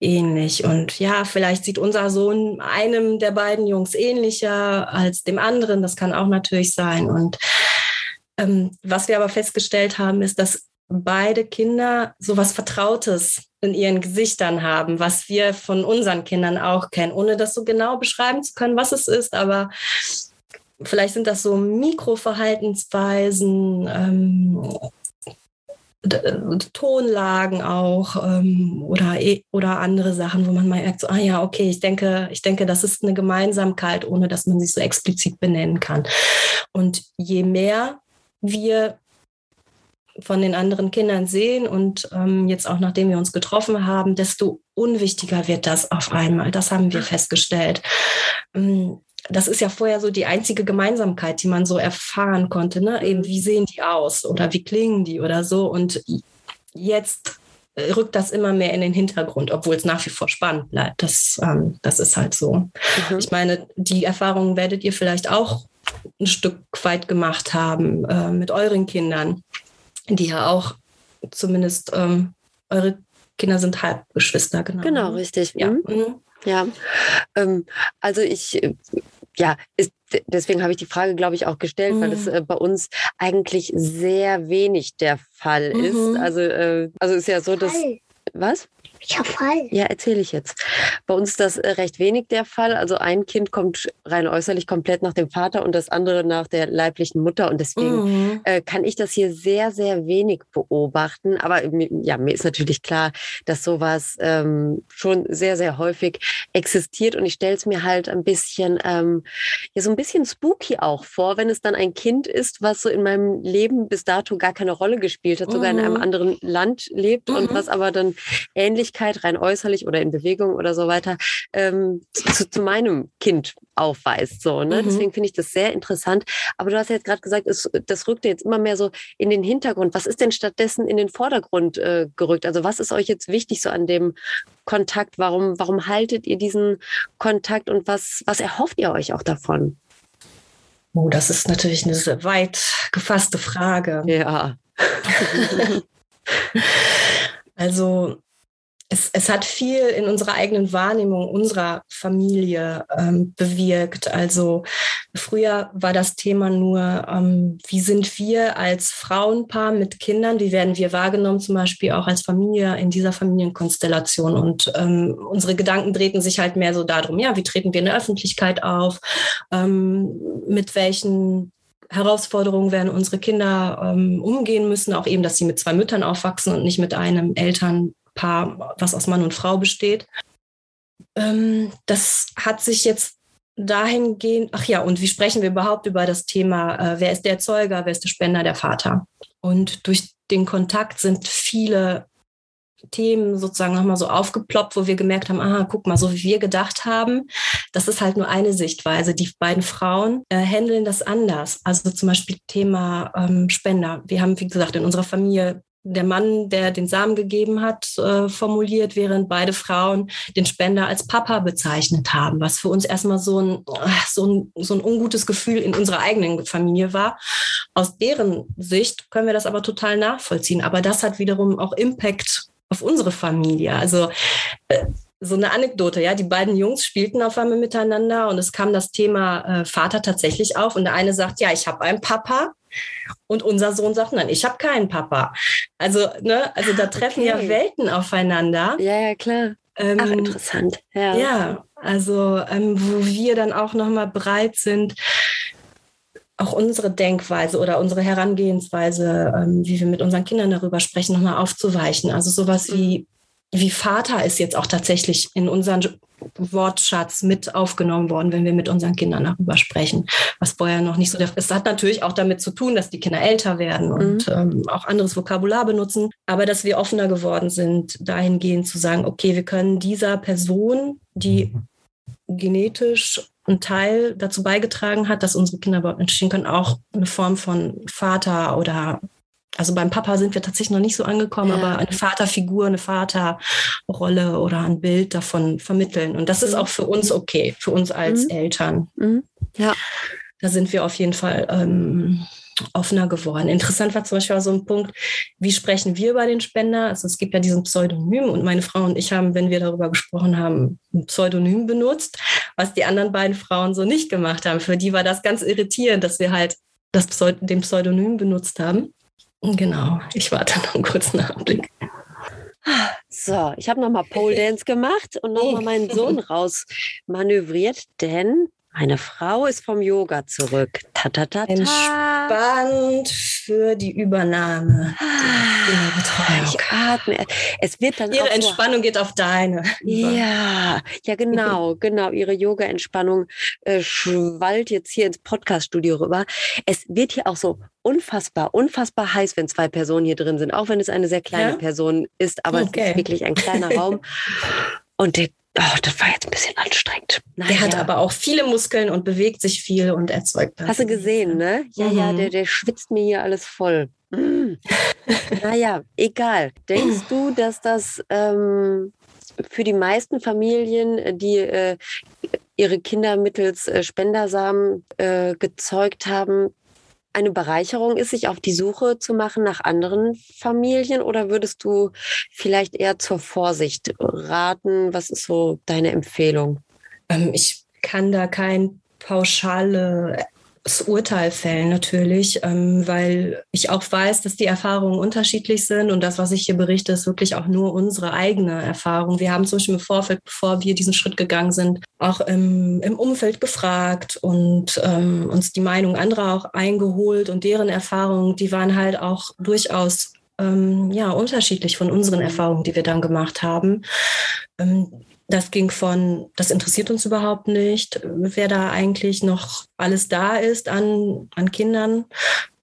ähnlich. Und ja, vielleicht sieht unser Sohn einem der beiden Jungs ähnlicher als dem anderen. Das kann auch natürlich sein. Und ähm, was wir aber festgestellt haben, ist, dass beide Kinder so was Vertrautes in ihren Gesichtern haben, was wir von unseren Kindern auch kennen, ohne das so genau beschreiben zu können, was es ist. Aber vielleicht sind das so Mikroverhaltensweisen, ähm, Tonlagen auch ähm, oder, e, oder andere Sachen, wo man mal merkt, so, ah ja, okay, ich denke, ich denke, das ist eine Gemeinsamkeit, ohne dass man sie so explizit benennen kann. Und je mehr wir von den anderen Kindern sehen und ähm, jetzt auch nachdem wir uns getroffen haben, desto unwichtiger wird das auf einmal. Das haben wir festgestellt. Ähm, das ist ja vorher so die einzige Gemeinsamkeit, die man so erfahren konnte. Ne? Eben, wie sehen die aus oder wie klingen die oder so. Und jetzt rückt das immer mehr in den Hintergrund, obwohl es nach wie vor spannend bleibt. Das, ähm, das ist halt so. Mhm. Ich meine, die Erfahrungen werdet ihr vielleicht auch ein Stück weit gemacht haben äh, mit euren Kindern die ja auch zumindest ähm, eure Kinder sind Halbgeschwister, genau. Genau, richtig. Ja. Mhm. mhm. Ja, ähm, also ich, ja, ist, deswegen habe ich die Frage, glaube ich, auch gestellt, mhm. weil es äh, bei uns eigentlich sehr wenig der Fall ist. Mhm. Also, äh, also ist ja so, dass. Was? Habe Fall. Ja, erzähle ich jetzt. Bei uns ist das äh, recht wenig der Fall. Also ein Kind kommt rein äußerlich komplett nach dem Vater und das andere nach der leiblichen Mutter. Und deswegen mhm. äh, kann ich das hier sehr, sehr wenig beobachten. Aber ja, mir ist natürlich klar, dass sowas ähm, schon sehr, sehr häufig existiert. Und ich stelle es mir halt ein bisschen, ähm, ja, so ein bisschen spooky auch vor, wenn es dann ein Kind ist, was so in meinem Leben bis dato gar keine Rolle gespielt hat, sogar in einem mhm. anderen Land lebt mhm. und was aber dann ähnlich Ähnlichkeit rein äußerlich oder in Bewegung oder so weiter ähm, zu, zu, meinem Kind aufweist. So, ne? Mhm. Deswegen finde ich das sehr interessant. Aber du hast ja jetzt gerade gesagt, es, das rückt jetzt immer mehr so in den Hintergrund. Was ist denn stattdessen in den Vordergrund äh, gerückt? Also was ist euch jetzt wichtig so an dem Kontakt? Warum, warum haltet ihr diesen Kontakt und was, was erhofft ihr euch auch davon? Oh, das ist natürlich eine weit gefasste Frage. Ja. also es, es hat viel in unserer eigenen Wahrnehmung unserer Familie ähm, bewirkt. Also früher war das Thema nur, ähm, wie sind wir als Frauenpaar mit Kindern, wie werden wir wahrgenommen, zum Beispiel auch als Familie in dieser Familienkonstellation. Und ähm, unsere Gedanken drehten sich halt mehr so darum, ja, wie treten wir in der Öffentlichkeit auf, ähm, mit welchen Herausforderungen werden unsere Kinder ähm, umgehen müssen, auch eben, dass sie mit zwei Müttern aufwachsen und nicht mit einem Eltern Paar, was aus Mann und Frau besteht. Ähm, das hat sich jetzt dahingehend, ach ja, und wie sprechen wir überhaupt über das Thema, äh, wer ist der Erzeuger, wer ist der Spender, der Vater? Und durch den Kontakt sind viele Themen sozusagen nochmal so aufgeploppt, wo wir gemerkt haben, aha, guck mal, so wie wir gedacht haben, das ist halt nur eine Sichtweise. Die beiden Frauen äh, handeln das anders. Also zum Beispiel Thema ähm, Spender. Wir haben, wie gesagt, in unserer Familie der Mann, der den Samen gegeben hat, äh, formuliert, während beide Frauen den Spender als Papa bezeichnet haben, was für uns erstmal so ein, so ein, so ein ungutes Gefühl in unserer eigenen Familie war. Aus deren Sicht können wir das aber total nachvollziehen. Aber das hat wiederum auch Impact auf unsere Familie. Also äh, so eine Anekdote, ja, die beiden Jungs spielten auf einmal miteinander und es kam das Thema äh, Vater tatsächlich auf und der eine sagt, ja, ich habe einen Papa und unser Sohn sagt, nein, ich habe keinen Papa. Also, ne, also da treffen okay. ja Welten aufeinander. Ja, ja, klar. Ähm, Ach, interessant. Ja, ja also ähm, wo wir dann auch nochmal bereit sind, auch unsere Denkweise oder unsere Herangehensweise, ähm, wie wir mit unseren Kindern darüber sprechen, nochmal aufzuweichen. Also sowas wie wie Vater ist jetzt auch tatsächlich in unseren Wortschatz mit aufgenommen worden, wenn wir mit unseren Kindern darüber sprechen, was vorher noch nicht so der Es hat natürlich auch damit zu tun, dass die Kinder älter werden und mhm. ähm, auch anderes Vokabular benutzen, aber dass wir offener geworden sind, dahingehend zu sagen, okay, wir können dieser Person, die genetisch einen Teil dazu beigetragen hat, dass unsere Kinder überhaupt entstehen können, auch eine Form von Vater oder also beim Papa sind wir tatsächlich noch nicht so angekommen, ja. aber eine Vaterfigur, eine Vaterrolle oder ein Bild davon vermitteln. Und das ist mhm. auch für uns okay, für uns als mhm. Eltern. Mhm. Ja. Da sind wir auf jeden Fall ähm, offener geworden. Interessant war zum Beispiel auch so ein Punkt, wie sprechen wir über den Spender? Also es gibt ja diesen Pseudonym und meine Frau und ich haben, wenn wir darüber gesprochen haben, ein Pseudonym benutzt, was die anderen beiden Frauen so nicht gemacht haben. Für die war das ganz irritierend, dass wir halt das Pseud den Pseudonym benutzt haben. Genau, ich warte noch einen kurzen Augenblick. So, ich habe nochmal Pole Dance gemacht und nochmal meinen Sohn rausmanövriert, denn meine Frau ist vom Yoga zurück. Ta, ta, ta, ta. Entspannt für die Übernahme. Ah, ich atme. Es wird dann Ihre Entspannung so, geht auf deine. Ja, ja, genau, genau. Ihre Yoga-Entspannung äh, schwallt jetzt hier ins Podcast-Studio rüber. Es wird hier auch so unfassbar, unfassbar heiß, wenn zwei Personen hier drin sind, auch wenn es eine sehr kleine ja? Person ist, aber okay. es ist wirklich ein kleiner Raum. Und der Oh, das war jetzt ein bisschen anstrengend. Naja. Der hat aber auch viele Muskeln und bewegt sich viel und erzeugt das. Hast du gesehen, ne? Ja, mhm. ja, der, der schwitzt mir hier alles voll. Mm. naja, egal. Denkst du, dass das ähm, für die meisten Familien, die äh, ihre Kinder mittels äh, Spendersamen äh, gezeugt haben, eine Bereicherung ist, sich auf die Suche zu machen nach anderen Familien oder würdest du vielleicht eher zur Vorsicht raten? Was ist so deine Empfehlung? Ähm, ich kann da kein pauschale Urteil fällen natürlich, ähm, weil ich auch weiß, dass die Erfahrungen unterschiedlich sind und das, was ich hier berichte, ist wirklich auch nur unsere eigene Erfahrung. Wir haben zum Beispiel im Vorfeld, bevor wir diesen Schritt gegangen sind, auch im, im Umfeld gefragt und ähm, uns die Meinung anderer auch eingeholt und deren Erfahrungen, die waren halt auch durchaus ähm, ja unterschiedlich von unseren Erfahrungen, die wir dann gemacht haben. Ähm, das ging von, das interessiert uns überhaupt nicht, wer da eigentlich noch alles da ist an, an Kindern,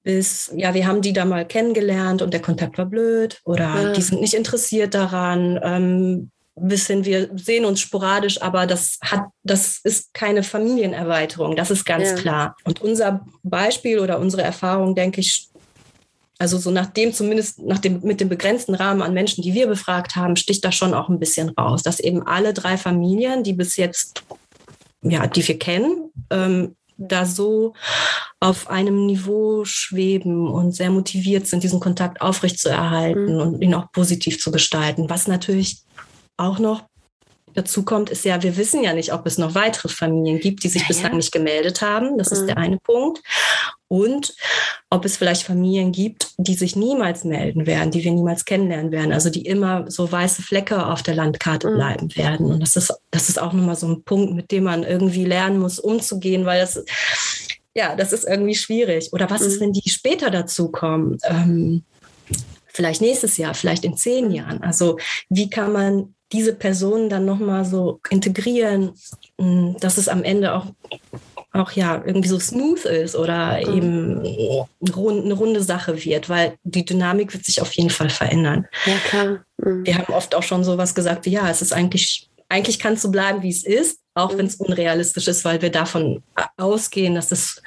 bis, ja, wir haben die da mal kennengelernt und der Kontakt war blöd oder ja. die sind nicht interessiert daran. Ähm, bis hin, wir sehen uns sporadisch, aber das hat, das ist keine Familienerweiterung, das ist ganz ja. klar. Und unser Beispiel oder unsere Erfahrung, denke ich, also so nach dem zumindest nach dem, mit dem begrenzten Rahmen an Menschen, die wir befragt haben, sticht da schon auch ein bisschen raus, dass eben alle drei Familien, die bis jetzt, ja, die wir kennen, ähm, da so auf einem Niveau schweben und sehr motiviert sind, diesen Kontakt aufrechtzuerhalten mhm. und ihn auch positiv zu gestalten. Was natürlich auch noch dazu kommt, ist ja, wir wissen ja nicht, ob es noch weitere Familien gibt, die sich ja, bislang ja. nicht gemeldet haben. Das mhm. ist der eine Punkt. Und ob es vielleicht Familien gibt, die sich niemals melden werden, die wir niemals kennenlernen werden, also die immer so weiße Flecke auf der Landkarte mhm. bleiben werden. Und das ist, das ist auch nochmal so ein Punkt, mit dem man irgendwie lernen muss, umzugehen, weil das, ja, das ist irgendwie schwierig. Oder was mhm. ist, wenn die später dazukommen? Ähm, vielleicht nächstes Jahr, vielleicht in zehn mhm. Jahren. Also wie kann man diese Personen dann nochmal so integrieren, mm, dass es am Ende auch, auch ja irgendwie so smooth ist oder mhm. eben eine runde Sache wird, weil die Dynamik wird sich auf jeden Fall verändern. Ja, klar. Mhm. Wir haben oft auch schon sowas gesagt, wie, ja, es ist eigentlich, eigentlich kann es so bleiben, wie es ist, auch mhm. wenn es unrealistisch ist, weil wir davon ausgehen, dass es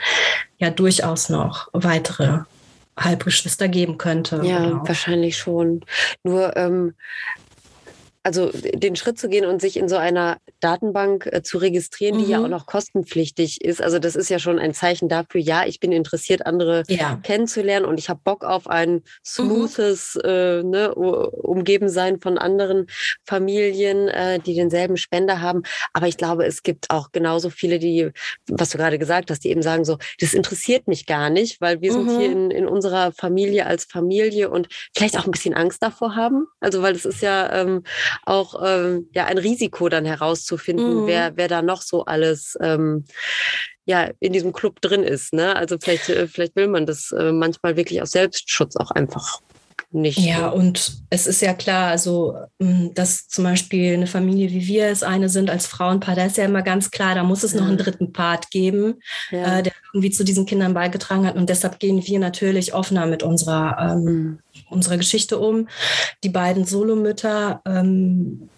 ja durchaus noch weitere Halbgeschwister geben könnte. Ja, wahrscheinlich schon. Nur ähm, also den Schritt zu gehen und sich in so einer Datenbank äh, zu registrieren, die mhm. ja auch noch kostenpflichtig ist. Also das ist ja schon ein Zeichen dafür, ja, ich bin interessiert, andere ja. kennenzulernen und ich habe Bock auf ein smoothes mhm. äh, ne, Umgebensein von anderen Familien, äh, die denselben Spender haben. Aber ich glaube, es gibt auch genauso viele, die, was du gerade gesagt hast, die eben sagen so, das interessiert mich gar nicht, weil wir mhm. sind hier in, in unserer Familie als Familie und vielleicht auch ein bisschen Angst davor haben. Also weil es ist ja ähm, auch ähm, ja ein Risiko dann herauszufinden, mhm. wer, wer da noch so alles ähm, ja in diesem Club drin ist. Ne? Also vielleicht, äh, vielleicht will man das äh, manchmal wirklich aus Selbstschutz auch einfach nicht. Ja, und es ist ja klar, also hm, dass zum Beispiel eine Familie wie wir es eine sind als Frauenpaar, da ist ja immer ganz klar, da muss es noch einen dritten Part geben, ja. äh, der irgendwie zu diesen Kindern beigetragen hat. Und deshalb gehen wir natürlich offener mit unserer, ähm, mhm. unserer Geschichte um. Die beiden Solomütter ähm,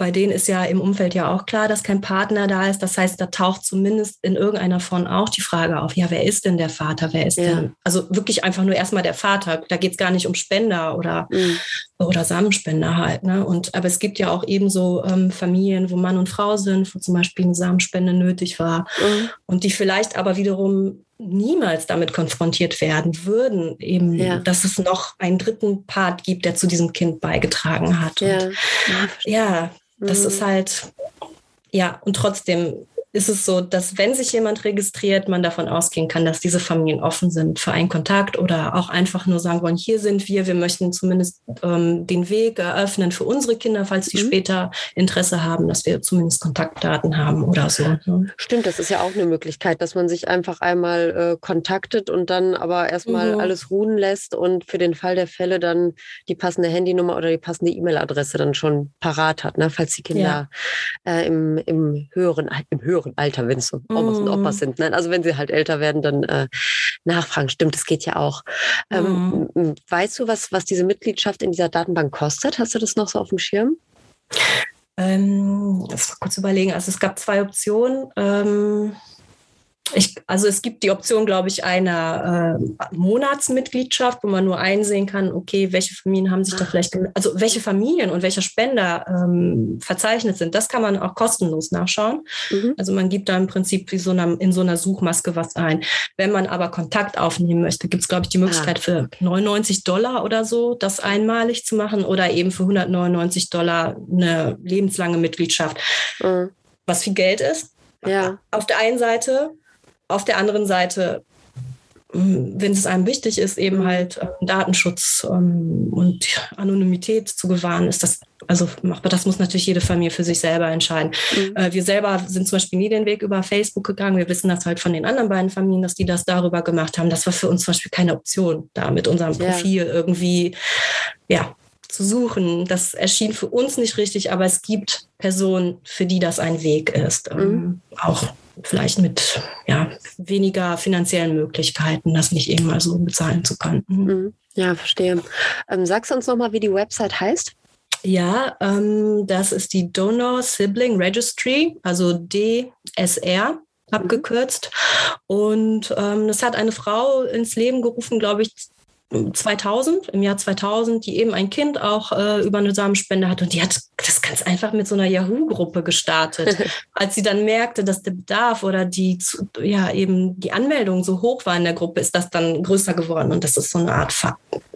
bei denen ist ja im Umfeld ja auch klar, dass kein Partner da ist. Das heißt, da taucht zumindest in irgendeiner Form auch die Frage auf, ja, wer ist denn der Vater? Wer ist ja. denn? Also wirklich einfach nur erstmal der Vater. Da geht es gar nicht um Spender oder, mhm. oder Samenspender halt. Ne? Und, aber es gibt ja auch ebenso ähm, Familien, wo Mann und Frau sind, wo zum Beispiel eine Samenspende nötig war mhm. und die vielleicht aber wiederum niemals damit konfrontiert werden würden, eben, ja. dass es noch einen dritten Part gibt, der zu diesem Kind beigetragen hat. Ja, und, ja das mhm. ist halt, ja, und trotzdem ist es so, dass wenn sich jemand registriert, man davon ausgehen kann, dass diese Familien offen sind für einen Kontakt oder auch einfach nur sagen wollen, hier sind wir, wir möchten zumindest ähm, den Weg eröffnen für unsere Kinder, falls die mhm. später Interesse haben, dass wir zumindest Kontaktdaten haben oder so. Ne? Stimmt, das ist ja auch eine Möglichkeit, dass man sich einfach einmal äh, kontaktet und dann aber erstmal mhm. alles ruhen lässt und für den Fall der Fälle dann die passende Handynummer oder die passende E-Mail-Adresse dann schon parat hat, ne? falls die Kinder ja. äh, im, im höheren, im höheren höheren Alter, wenn es so Omas mm. und Opas sind. Nein, also wenn sie halt älter werden, dann äh, nachfragen. Stimmt, das geht ja auch. Ähm, mm. Weißt du, was, was diese Mitgliedschaft in dieser Datenbank kostet? Hast du das noch so auf dem Schirm? Ähm, das kurz überlegen. Also es gab zwei Optionen. Ähm, ich, also es gibt die Option, glaube ich, einer äh, Monatsmitgliedschaft, wo man nur einsehen kann, okay, welche Familien haben sich da ah. vielleicht, also welche Familien und welche Spender ähm, verzeichnet sind. Das kann man auch kostenlos nachschauen. Mhm. Also man gibt da im Prinzip wie so einer, in so einer Suchmaske was ein. Wenn man aber Kontakt aufnehmen möchte, gibt es, glaube ich, die Möglichkeit ah. für 99 Dollar oder so, das einmalig zu machen oder eben für 199 Dollar eine lebenslange Mitgliedschaft. Mhm. Was viel Geld ist. Ja. Auf der einen Seite, auf der anderen Seite wenn es einem wichtig ist, eben halt äh, Datenschutz ähm, und Anonymität zu gewahren, ist das also machbar. Das muss natürlich jede Familie für sich selber entscheiden. Mhm. Äh, wir selber sind zum Beispiel nie den Weg über Facebook gegangen. Wir wissen das halt von den anderen beiden Familien, dass die das darüber gemacht haben. Das war für uns zum Beispiel keine Option, da mit unserem Profil ja. irgendwie, ja, zu suchen. Das erschien für uns nicht richtig, aber es gibt Personen, für die das ein Weg ist. Mhm. Ähm, auch vielleicht mit ja, weniger finanziellen Möglichkeiten, das nicht eben mal so bezahlen zu können. Mhm. Ja, verstehe. Ähm, sagst du uns nochmal, wie die Website heißt? Ja, ähm, das ist die Donor Sibling Registry, also DSR mhm. abgekürzt. Und ähm, das hat eine Frau ins Leben gerufen, glaube ich, 2000, im Jahr 2000, die eben ein Kind auch äh, über eine Samenspende hat und die hat das ganz einfach mit so einer Yahoo-Gruppe gestartet. Als sie dann merkte, dass der Bedarf oder die, ja, eben die Anmeldung so hoch war in der Gruppe, ist das dann größer geworden und das ist so eine Art,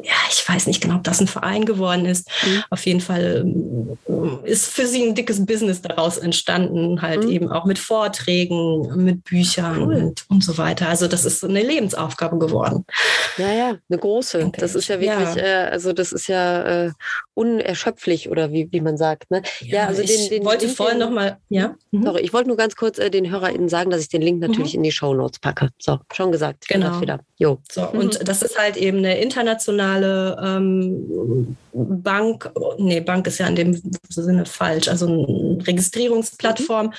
ja, ich weiß nicht genau, ob das ein Verein geworden ist. Mhm. Auf jeden Fall ähm, ist für sie ein dickes Business daraus entstanden, halt mhm. eben auch mit Vorträgen, mit Büchern cool. und, und so weiter. Also das ist eine Lebensaufgabe geworden. Ja, ja, eine große große. Das ist ja wirklich, ja. Äh, also das ist ja äh, unerschöpflich oder wie, wie man sagt. Ne? Ja, ja also ich den, wollte Link, vorhin nochmal, ja. Mhm. Sorry, ich wollte nur ganz kurz äh, den HörerInnen sagen, dass ich den Link natürlich mhm. in die Show Notes packe. So, schon gesagt. Genau. Wieder. Jo. So, mhm. Und das ist halt eben eine internationale ähm, Bank, nee, Bank ist ja in dem Sinne falsch, also eine Registrierungsplattform. Mhm.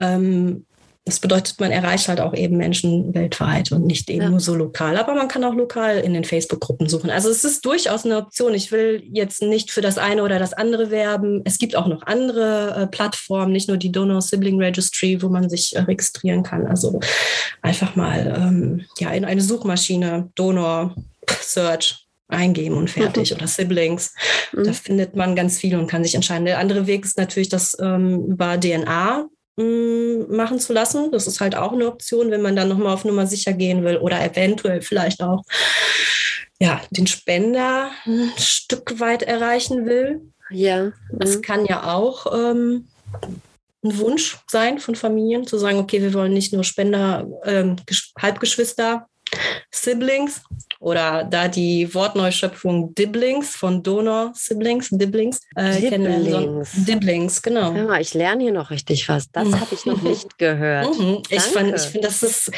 Ähm, das bedeutet, man erreicht halt auch eben Menschen weltweit und nicht eben ja. nur so lokal. Aber man kann auch lokal in den Facebook-Gruppen suchen. Also es ist durchaus eine Option. Ich will jetzt nicht für das eine oder das andere werben. Es gibt auch noch andere äh, Plattformen, nicht nur die Donor Sibling Registry, wo man sich äh, registrieren kann. Also einfach mal ähm, ja, in eine Suchmaschine Donor Search eingeben und fertig mhm. oder Siblings. Mhm. Da findet man ganz viel und kann sich entscheiden. Der andere Weg ist natürlich das ähm, über DNA machen zu lassen. Das ist halt auch eine Option, wenn man dann nochmal auf Nummer sicher gehen will oder eventuell vielleicht auch ja, den Spender ein Stück weit erreichen will. Ja. Das mhm. kann ja auch ähm, ein Wunsch sein von Familien, zu sagen, okay, wir wollen nicht nur Spender, ähm, Halbgeschwister Siblings oder da die Wortneuschöpfung Dibblings von Donor Siblings, Dibblings, äh, Dibblings. Dibblings, genau. Mal, ich lerne hier noch richtig was. Das mhm. habe ich noch nicht gehört. Mhm. Ich, ich finde, das ist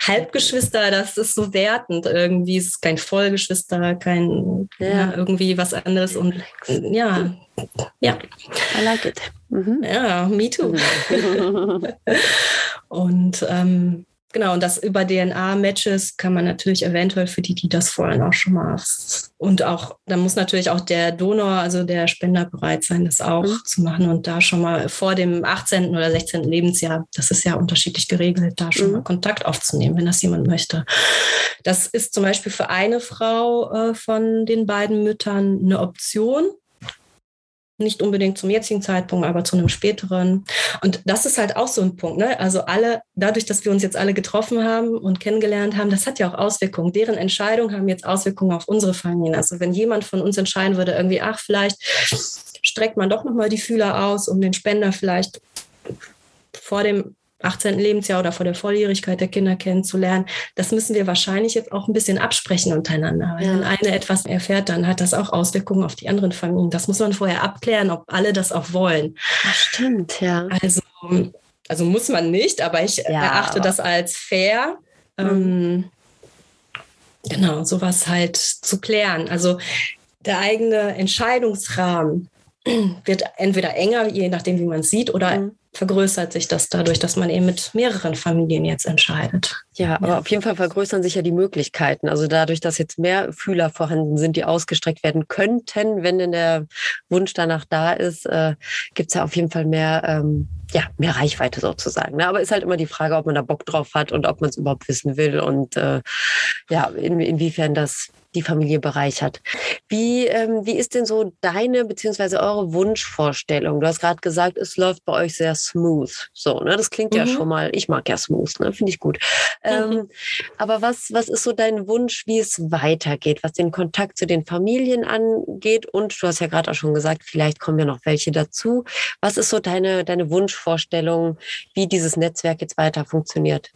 Halbgeschwister, das ist so wertend irgendwie. Es ist kein Vollgeschwister, kein ja. Ja, irgendwie was anderes. Und ja, ja. I like it. Mhm. Ja, me too. und ähm, Genau, und das über DNA-Matches kann man natürlich eventuell für die, die das wollen, auch schon mal. Und auch, da muss natürlich auch der Donor, also der Spender bereit sein, das auch mhm. zu machen und da schon mal vor dem 18. oder 16. Lebensjahr, das ist ja unterschiedlich geregelt, da schon mhm. mal Kontakt aufzunehmen, wenn das jemand möchte. Das ist zum Beispiel für eine Frau äh, von den beiden Müttern eine Option nicht unbedingt zum jetzigen Zeitpunkt, aber zu einem späteren. Und das ist halt auch so ein Punkt. Ne? Also alle, dadurch, dass wir uns jetzt alle getroffen haben und kennengelernt haben, das hat ja auch Auswirkungen. Deren Entscheidungen haben jetzt Auswirkungen auf unsere Familien. Also wenn jemand von uns entscheiden würde, irgendwie, ach, vielleicht streckt man doch nochmal die Fühler aus, um den Spender vielleicht vor dem 18. Lebensjahr oder vor der Volljährigkeit der Kinder kennenzulernen. Das müssen wir wahrscheinlich jetzt auch ein bisschen absprechen untereinander. Ja. Wenn eine etwas erfährt, dann hat das auch Auswirkungen auf die anderen Familien. Das muss man vorher abklären, ob alle das auch wollen. Das stimmt, ja. Also, also muss man nicht, aber ich ja, erachte aber das als fair. Mhm. Ähm, genau, sowas halt zu klären. Also der eigene Entscheidungsrahmen wird entweder enger, je nachdem, wie man es sieht, oder mhm vergrößert sich das dadurch, dass man eben mit mehreren Familien jetzt entscheidet. Ja, aber ja. auf jeden Fall vergrößern sich ja die Möglichkeiten. Also dadurch, dass jetzt mehr Fühler vorhanden sind, die ausgestreckt werden könnten, wenn denn der Wunsch danach da ist, äh, gibt es ja auf jeden Fall mehr, ähm, ja, mehr Reichweite sozusagen. Ne? Aber ist halt immer die Frage, ob man da Bock drauf hat und ob man es überhaupt wissen will und äh, ja, in, inwiefern das die Familie bereichert. Wie, ähm, wie ist denn so deine beziehungsweise eure Wunschvorstellung? Du hast gerade gesagt, es läuft bei euch sehr smooth. So, ne? Das klingt mhm. ja schon mal, ich mag ja smooth, ne? Finde ich gut. Ähm, mhm. aber was, was ist so dein Wunsch, wie es weitergeht, was den Kontakt zu den Familien angeht? Und du hast ja gerade auch schon gesagt, vielleicht kommen ja noch welche dazu. Was ist so deine, deine Wunschvorstellung, wie dieses Netzwerk jetzt weiter funktioniert?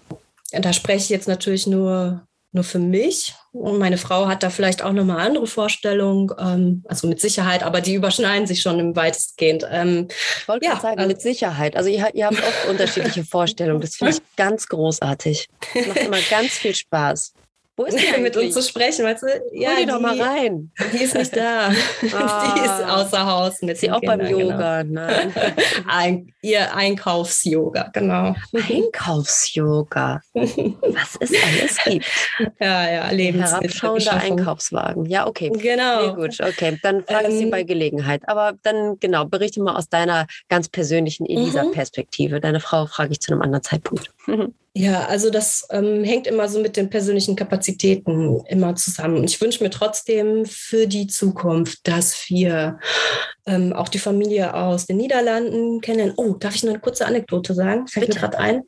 Da spreche ich jetzt natürlich nur nur für mich. Und meine Frau hat da vielleicht auch nochmal andere Vorstellungen, ähm, also mit Sicherheit, aber die überschneiden sich schon im weitestgehend. Ähm, ich wollte ja, sagen, mit Sicherheit. Also ihr, ihr habt oft unterschiedliche Vorstellungen. Das finde ich ganz großartig. Das macht immer ganz viel Spaß. Wo ist die mit uns zu sprechen, weißt du? Ja, Hol die, die doch mal rein. Die ist nicht da. Ah. Die ist außer Haus mit Sie auch Kindern, beim Yoga, genau. nein. Ein, ihr Einkaufs-Yoga, genau. Einkaufs-Yoga. Was es alles gibt. Ja, ja, Herabschauender Einkaufswagen. Ja, okay. Genau. Nee, gut, okay. Dann frage ich Sie ähm, bei Gelegenheit. Aber dann, genau, berichte mal aus deiner ganz persönlichen mhm. Elisa-Perspektive. Deine Frau frage ich zu einem anderen Zeitpunkt. Ja, also das ähm, hängt immer so mit den persönlichen Kapazitäten immer zusammen. Ich wünsche mir trotzdem für die Zukunft, dass wir ähm, auch die Familie aus den Niederlanden kennen. Oh, darf ich noch eine kurze Anekdote sagen? Fällt Bitte. mir gerade ein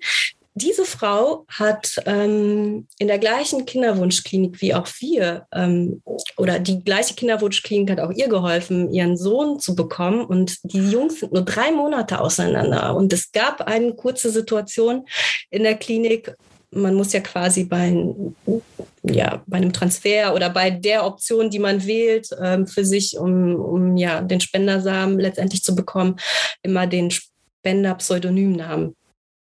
diese Frau hat ähm, in der gleichen Kinderwunschklinik wie auch wir, ähm, oder die gleiche Kinderwunschklinik hat auch ihr geholfen, ihren Sohn zu bekommen. Und die Jungs sind nur drei Monate auseinander. Und es gab eine kurze Situation in der Klinik. Man muss ja quasi bei, ja, bei einem Transfer oder bei der Option, die man wählt, ähm, für sich, um, um ja, den Spendersamen letztendlich zu bekommen, immer den Spender-Pseudonymnamen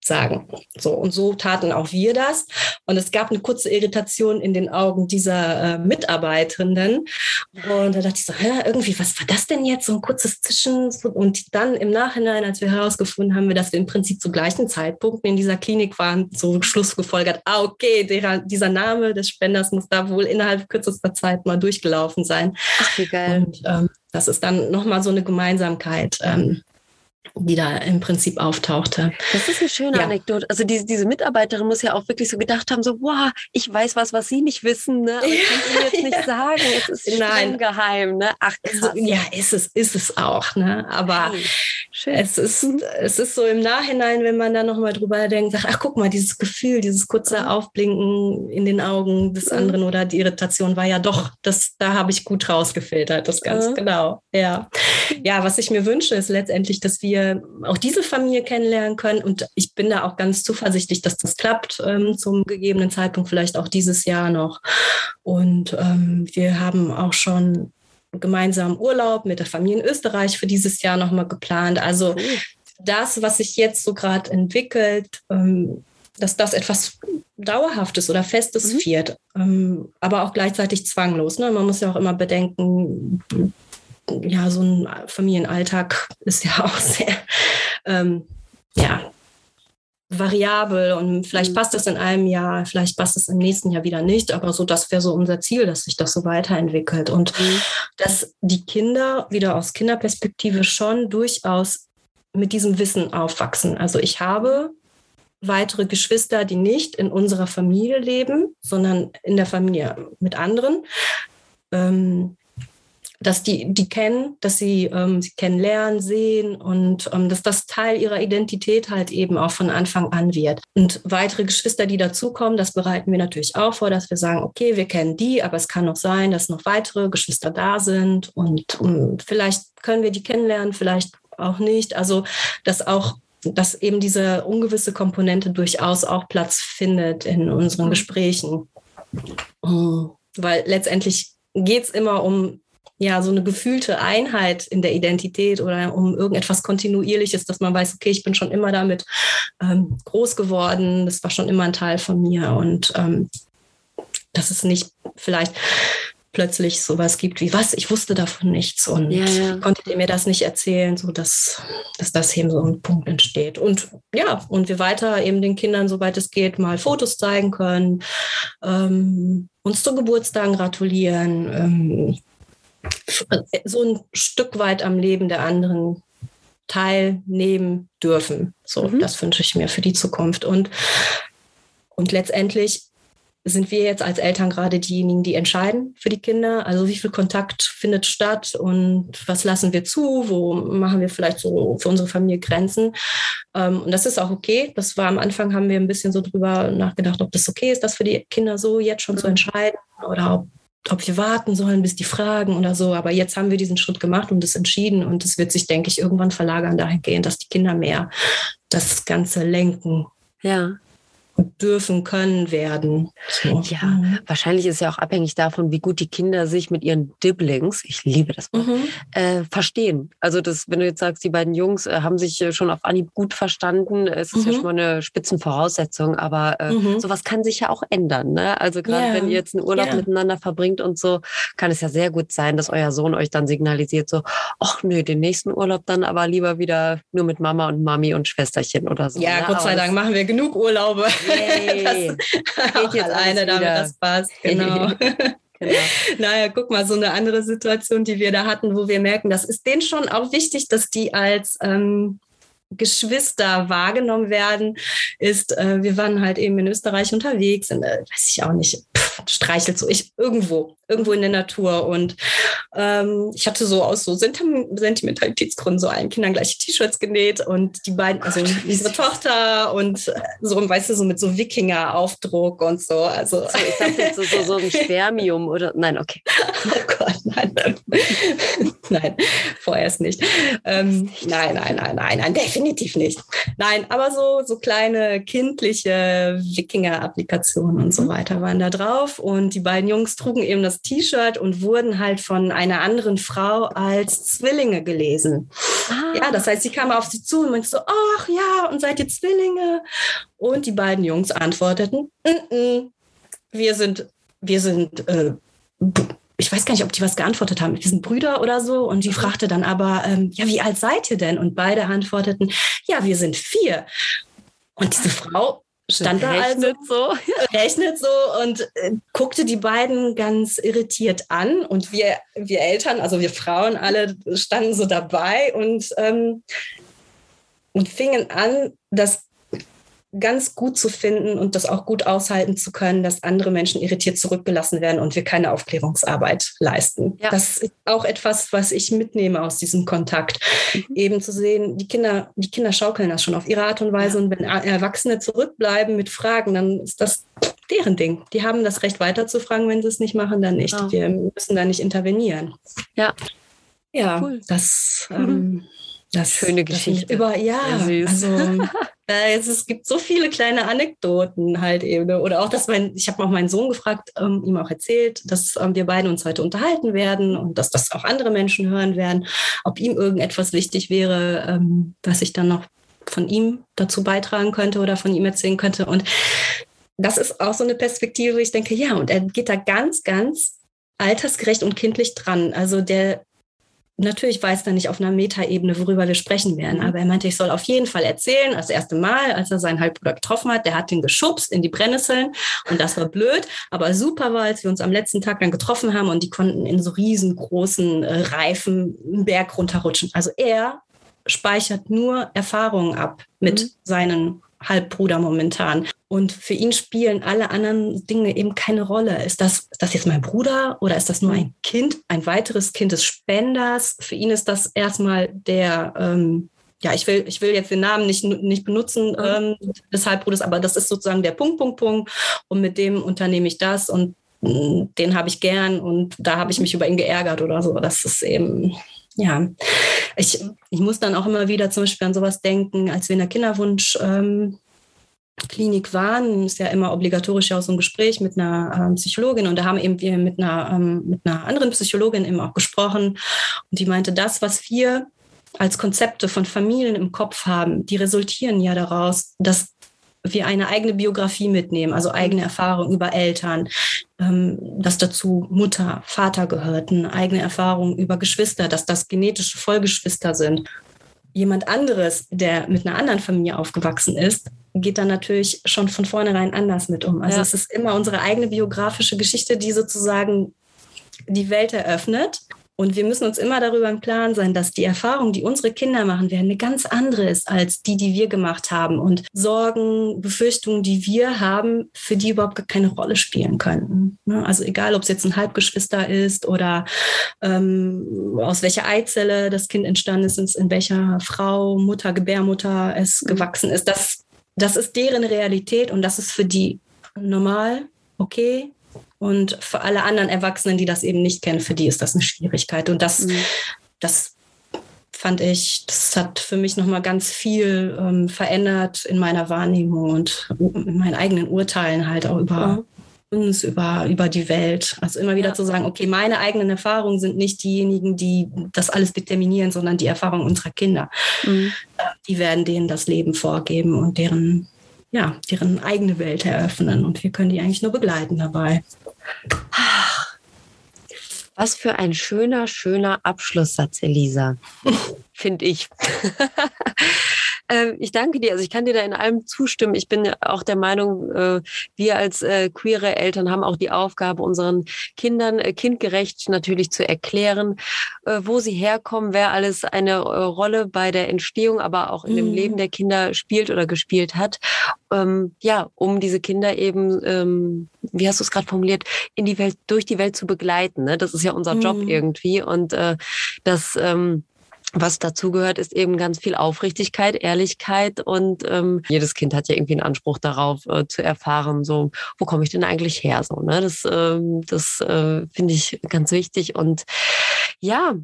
sagen. So, und so taten auch wir das. Und es gab eine kurze Irritation in den Augen dieser äh, Mitarbeitenden. Und da dachte ich so, Hä, irgendwie, was war das denn jetzt? So ein kurzes Zischen. Und dann im Nachhinein, als wir herausgefunden haben, wir, dass wir im Prinzip zu gleichen Zeitpunkten in dieser Klinik waren, so Schluss gefolgert, ah, okay, der, dieser Name des Spenders muss da wohl innerhalb kürzester Zeit mal durchgelaufen sein. Ach, wie geil. Und ähm, das ist dann nochmal so eine Gemeinsamkeit. Ähm, die da im Prinzip auftauchte. Das ist eine schöne ja. Anekdote. Also diese, diese Mitarbeiterin muss ja auch wirklich so gedacht haben, so, wow, ich weiß was, was Sie nicht wissen, ne? Aber ich kann Ihnen jetzt nicht sagen. Es ist Nein. geheim, ne? Ach, krass. Also, ja, ist es, ist es auch, ne? Aber hey, es ist, es ist so im Nachhinein, wenn man da nochmal drüber denkt, sagt, ach, guck mal, dieses Gefühl, dieses kurze mhm. Aufblinken in den Augen des mhm. anderen oder die Irritation war ja doch, das, da habe ich gut rausgefiltert, das ganz mhm. genau. Ja. Ja, was ich mir wünsche, ist letztendlich, dass wir wir auch diese Familie kennenlernen können. Und ich bin da auch ganz zuversichtlich, dass das klappt ähm, zum gegebenen Zeitpunkt, vielleicht auch dieses Jahr noch. Und ähm, wir haben auch schon gemeinsam Urlaub mit der Familie in Österreich für dieses Jahr nochmal geplant. Also das, was sich jetzt so gerade entwickelt, ähm, dass das etwas Dauerhaftes oder Festes mhm. wird, ähm, aber auch gleichzeitig zwanglos. Ne? Man muss ja auch immer bedenken, ja, so ein Familienalltag ist ja auch sehr, ähm, ja, variabel und vielleicht mhm. passt es in einem Jahr, vielleicht passt es im nächsten Jahr wieder nicht, aber so, das wäre so unser Ziel, dass sich das so weiterentwickelt und mhm. dass die Kinder wieder aus Kinderperspektive schon durchaus mit diesem Wissen aufwachsen. Also ich habe weitere Geschwister, die nicht in unserer Familie leben, sondern in der Familie mit anderen. Ähm, dass die die kennen, dass sie ähm, sie kennenlernen, sehen und ähm, dass das Teil ihrer Identität halt eben auch von Anfang an wird. Und weitere Geschwister, die dazukommen, das bereiten wir natürlich auch vor, dass wir sagen, okay, wir kennen die, aber es kann noch sein, dass noch weitere Geschwister da sind und um, ähm, vielleicht können wir die kennenlernen, vielleicht auch nicht. Also dass auch dass eben diese ungewisse Komponente durchaus auch Platz findet in unseren mhm. Gesprächen. Mhm. Weil letztendlich geht es immer um ja, so eine gefühlte Einheit in der Identität oder um irgendetwas Kontinuierliches, dass man weiß, okay, ich bin schon immer damit ähm, groß geworden, das war schon immer ein Teil von mir und ähm, dass es nicht vielleicht plötzlich sowas gibt wie was, ich wusste davon nichts und ja, ja. konnte mir das nicht erzählen, so dass, dass das eben so ein Punkt entsteht. Und ja, und wir weiter eben den Kindern, soweit es geht, mal Fotos zeigen können, ähm, uns zu Geburtstagen gratulieren, ähm, so ein Stück weit am Leben der anderen teilnehmen dürfen. So, mhm. das wünsche ich mir für die Zukunft. Und, und letztendlich sind wir jetzt als Eltern gerade diejenigen, die entscheiden für die Kinder? Also wie viel Kontakt findet statt und was lassen wir zu? Wo machen wir vielleicht so für unsere Familie Grenzen? Ähm, und das ist auch okay. Das war am Anfang, haben wir ein bisschen so drüber nachgedacht, ob das okay ist, das für die Kinder so jetzt schon zu mhm. entscheiden oder ob ob wir warten sollen, bis die fragen oder so. Aber jetzt haben wir diesen Schritt gemacht und es entschieden. Und es wird sich, denke ich, irgendwann verlagern dahingehend, dass die Kinder mehr das Ganze lenken. Ja dürfen können werden. So. Ja, mhm. wahrscheinlich ist ja auch abhängig davon, wie gut die Kinder sich mit ihren Dibblings, ich liebe das Wort, mhm. äh, verstehen. Also das, wenn du jetzt sagst, die beiden Jungs äh, haben sich äh, schon auf Anhieb gut verstanden, es ist mhm. ja schon mal eine Spitzenvoraussetzung, aber äh, mhm. sowas kann sich ja auch ändern. Ne? Also gerade yeah. wenn ihr jetzt einen Urlaub yeah. miteinander verbringt und so, kann es ja sehr gut sein, dass euer Sohn euch dann signalisiert so, ach nö, den nächsten Urlaub dann aber lieber wieder nur mit Mama und Mami und Schwesterchen oder so. Ja, ne? Gott sei Dank machen wir genug Urlaube. Yay. das auch jetzt eine, damit das passt. Genau. Genau. Naja, guck mal, so eine andere Situation, die wir da hatten, wo wir merken, das ist denen schon auch wichtig, dass die als ähm, Geschwister wahrgenommen werden, ist, äh, wir waren halt eben in Österreich unterwegs, in, äh, weiß ich auch nicht, pff, streichelt so ich irgendwo, irgendwo in der Natur. Und ähm, ich hatte so aus so Sentimentalitätsgründen so allen Kindern gleiche T-Shirts genäht und die beiden, also unsere Tochter und so, weißt du, so mit so Wikinger-Aufdruck und so. Also so, ich dachte jetzt so, so, so ein Spermium oder nein, okay. Oh Gott, nein. nein, vorerst nicht. Ähm, nein, nein, nein, nein, nein, definitiv definitiv nicht. Nein, aber so, so kleine kindliche Wikinger-Applikationen und so mhm. weiter waren da drauf. Und die beiden Jungs trugen eben das T-Shirt und wurden halt von einer anderen Frau als Zwillinge gelesen. Ah. Ja, das heißt, sie kam auf sie zu und meinte so, ach ja, und seid ihr Zwillinge? Und die beiden Jungs antworteten, N -n, wir sind, wir sind äh, ich weiß gar nicht, ob die was geantwortet haben. Wir sind Brüder oder so. Und die fragte dann aber, ähm, ja, wie alt seid ihr denn? Und beide antworteten, ja, wir sind vier. Und diese Frau stand da also, so, rechnet so und äh, guckte die beiden ganz irritiert an. Und wir, wir Eltern, also wir Frauen alle standen so dabei und, ähm, und fingen an, das ganz gut zu finden und das auch gut aushalten zu können, dass andere Menschen irritiert zurückgelassen werden und wir keine Aufklärungsarbeit leisten. Ja. Das ist auch etwas, was ich mitnehme aus diesem Kontakt. Mhm. Eben zu sehen, die Kinder, die Kinder schaukeln das schon auf ihre Art und Weise ja. und wenn Erwachsene zurückbleiben mit Fragen, dann ist das deren Ding. Die haben das Recht weiter zu fragen, wenn sie es nicht machen, dann nicht. Genau. Wir müssen da nicht intervenieren. Ja. Ja, cool. das, mhm. Das schöne Geschichte. Über, ja, also äh, es, es, gibt so viele kleine Anekdoten halt eben. Ne? Oder auch, dass mein, ich habe auch meinen Sohn gefragt, ähm, ihm auch erzählt, dass ähm, wir beide uns heute unterhalten werden und dass das auch andere Menschen hören werden, ob ihm irgendetwas wichtig wäre, ähm, was ich dann noch von ihm dazu beitragen könnte oder von ihm erzählen könnte. Und das ist auch so eine Perspektive, wo ich denke, ja, und er geht da ganz, ganz altersgerecht und kindlich dran. Also der natürlich weiß er nicht auf einer Metaebene, worüber wir sprechen werden. Mhm. Aber er meinte, ich soll auf jeden Fall erzählen. Das erste Mal, als er seinen Halbbruder getroffen hat, der hat ihn geschubst in die Brennnesseln. Und das war blöd. Aber super war, als wir uns am letzten Tag dann getroffen haben und die konnten in so riesengroßen äh, Reifen einen Berg runterrutschen. Also er speichert nur Erfahrungen ab mit mhm. seinen Halbbruder momentan. Und für ihn spielen alle anderen Dinge eben keine Rolle. Ist das, ist das jetzt mein Bruder oder ist das nur ein Kind, ein weiteres Kind des Spenders? Für ihn ist das erstmal der, ähm, ja, ich will, ich will jetzt den Namen nicht, nicht benutzen ähm, des Halbbruders, aber das ist sozusagen der Punkt, Punkt, Punkt. Und mit dem unternehme ich das und mm, den habe ich gern und da habe ich mich über ihn geärgert oder so. Das ist eben, ja, ich, ich muss dann auch immer wieder zum Beispiel an sowas denken, als wir in der Kinderwunsch ähm, Klinik waren, ist ja immer obligatorisch ja auch so ein Gespräch mit einer ähm, Psychologin und da haben eben wir mit einer, ähm, mit einer anderen Psychologin eben auch gesprochen und die meinte, das, was wir als Konzepte von Familien im Kopf haben, die resultieren ja daraus, dass wir eine eigene Biografie mitnehmen, also eigene Erfahrungen über Eltern, ähm, dass dazu Mutter, Vater gehörten, eigene Erfahrungen über Geschwister, dass das genetische Vollgeschwister sind. Jemand anderes, der mit einer anderen Familie aufgewachsen ist, geht dann natürlich schon von vornherein anders mit um. Also ja. es ist immer unsere eigene biografische Geschichte, die sozusagen die Welt eröffnet Und wir müssen uns immer darüber im Klaren sein, dass die Erfahrung, die unsere Kinder machen werden, eine ganz andere ist als die, die wir gemacht haben. Und Sorgen, Befürchtungen, die wir haben, für die überhaupt keine Rolle spielen könnten. Ne? Also egal, ob es jetzt ein Halbgeschwister ist oder ähm, aus welcher Eizelle das Kind entstanden ist, in welcher Frau, Mutter, Gebärmutter es mhm. gewachsen ist, das, das ist deren Realität und das ist für die normal, okay, und für alle anderen Erwachsenen, die das eben nicht kennen, für die ist das eine Schwierigkeit. Und das, mhm. das fand ich, das hat für mich nochmal ganz viel ähm, verändert in meiner Wahrnehmung und in meinen eigenen Urteilen halt auch über mhm. uns, über, über die Welt. Also immer wieder ja. zu sagen, okay, meine eigenen Erfahrungen sind nicht diejenigen, die das alles determinieren, sondern die Erfahrungen unserer Kinder. Mhm. Die werden denen das Leben vorgeben und deren, ja, deren eigene Welt eröffnen. Und wir können die eigentlich nur begleiten dabei. Was für ein schöner, schöner Abschlusssatz, Elisa, finde ich. Ähm, ich danke dir. Also ich kann dir da in allem zustimmen. Ich bin auch der Meinung, äh, wir als äh, queere Eltern haben auch die Aufgabe, unseren Kindern äh, kindgerecht natürlich zu erklären, wo sie herkommen, wer alles eine Rolle bei der Entstehung, aber auch in mhm. dem Leben der Kinder spielt oder gespielt hat. Ähm, ja, um diese Kinder eben, ähm, wie hast du es gerade formuliert, in die Welt, durch die Welt zu begleiten. Ne? Das ist ja unser mhm. Job irgendwie. Und das was dazugehört, ist eben ganz viel Aufrichtigkeit, Ehrlichkeit und ähm, jedes Kind hat ja irgendwie einen Anspruch darauf äh, zu erfahren, so wo komme ich denn eigentlich her, so ne, das ähm, das äh, finde ich ganz wichtig und ja,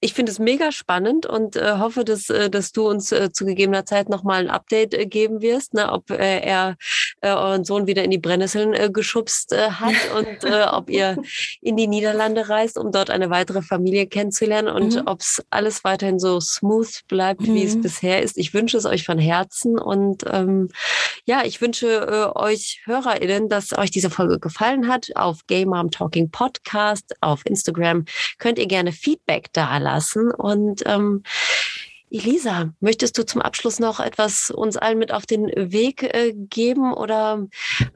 ich finde es mega spannend und äh, hoffe, dass, äh, dass du uns äh, zu gegebener Zeit nochmal ein Update äh, geben wirst, ne, ob äh, er äh, euren Sohn wieder in die Brennnesseln äh, geschubst äh, hat und äh, ob ihr in die Niederlande reist, um dort eine weitere Familie kennenzulernen und mhm. ob es alles weiterhin so smooth bleibt, mhm. wie es mhm. bisher ist. Ich wünsche es euch von Herzen und ähm, ja, ich wünsche äh, euch HörerInnen, dass euch diese Folge gefallen hat. Auf Gay Mom Talking Podcast, auf Instagram könnt ihr gerne Feedback da lassen. Und ähm, Elisa, möchtest du zum Abschluss noch etwas uns allen mit auf den Weg äh, geben oder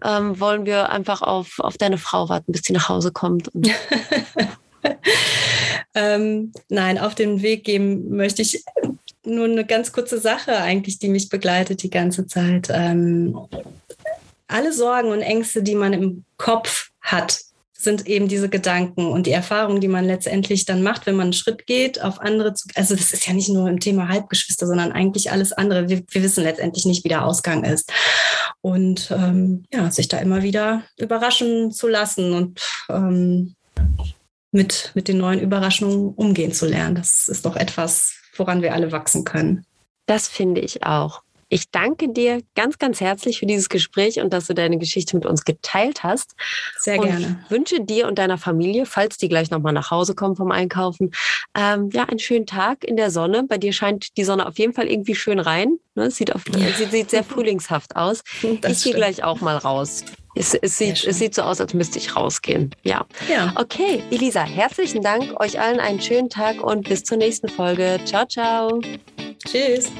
ähm, wollen wir einfach auf, auf deine Frau warten, bis sie nach Hause kommt? ähm, nein, auf den Weg geben möchte ich nur eine ganz kurze Sache eigentlich, die mich begleitet die ganze Zeit. Ähm, alle Sorgen und Ängste, die man im Kopf hat, sind eben diese Gedanken und die Erfahrungen, die man letztendlich dann macht, wenn man einen Schritt geht, auf andere zu. Also, das ist ja nicht nur im Thema Halbgeschwister, sondern eigentlich alles andere. Wir, wir wissen letztendlich nicht, wie der Ausgang ist. Und ähm, ja, sich da immer wieder überraschen zu lassen und ähm, mit, mit den neuen Überraschungen umgehen zu lernen. Das ist doch etwas, woran wir alle wachsen können. Das finde ich auch. Ich danke dir ganz, ganz herzlich für dieses Gespräch und dass du deine Geschichte mit uns geteilt hast. Sehr und gerne. wünsche dir und deiner Familie, falls die gleich nochmal nach Hause kommen vom Einkaufen, ähm, ja, einen schönen Tag in der Sonne. Bei dir scheint die Sonne auf jeden Fall irgendwie schön rein. Ne? Sieht, auf, ja. sieht, sieht sehr frühlingshaft aus. Das ich gehe gleich auch mal raus. Es, es, sieht, es sieht so aus, als müsste ich rausgehen. Ja. ja. Okay, Elisa, herzlichen Dank. Euch allen einen schönen Tag und bis zur nächsten Folge. Ciao, ciao. Tschüss.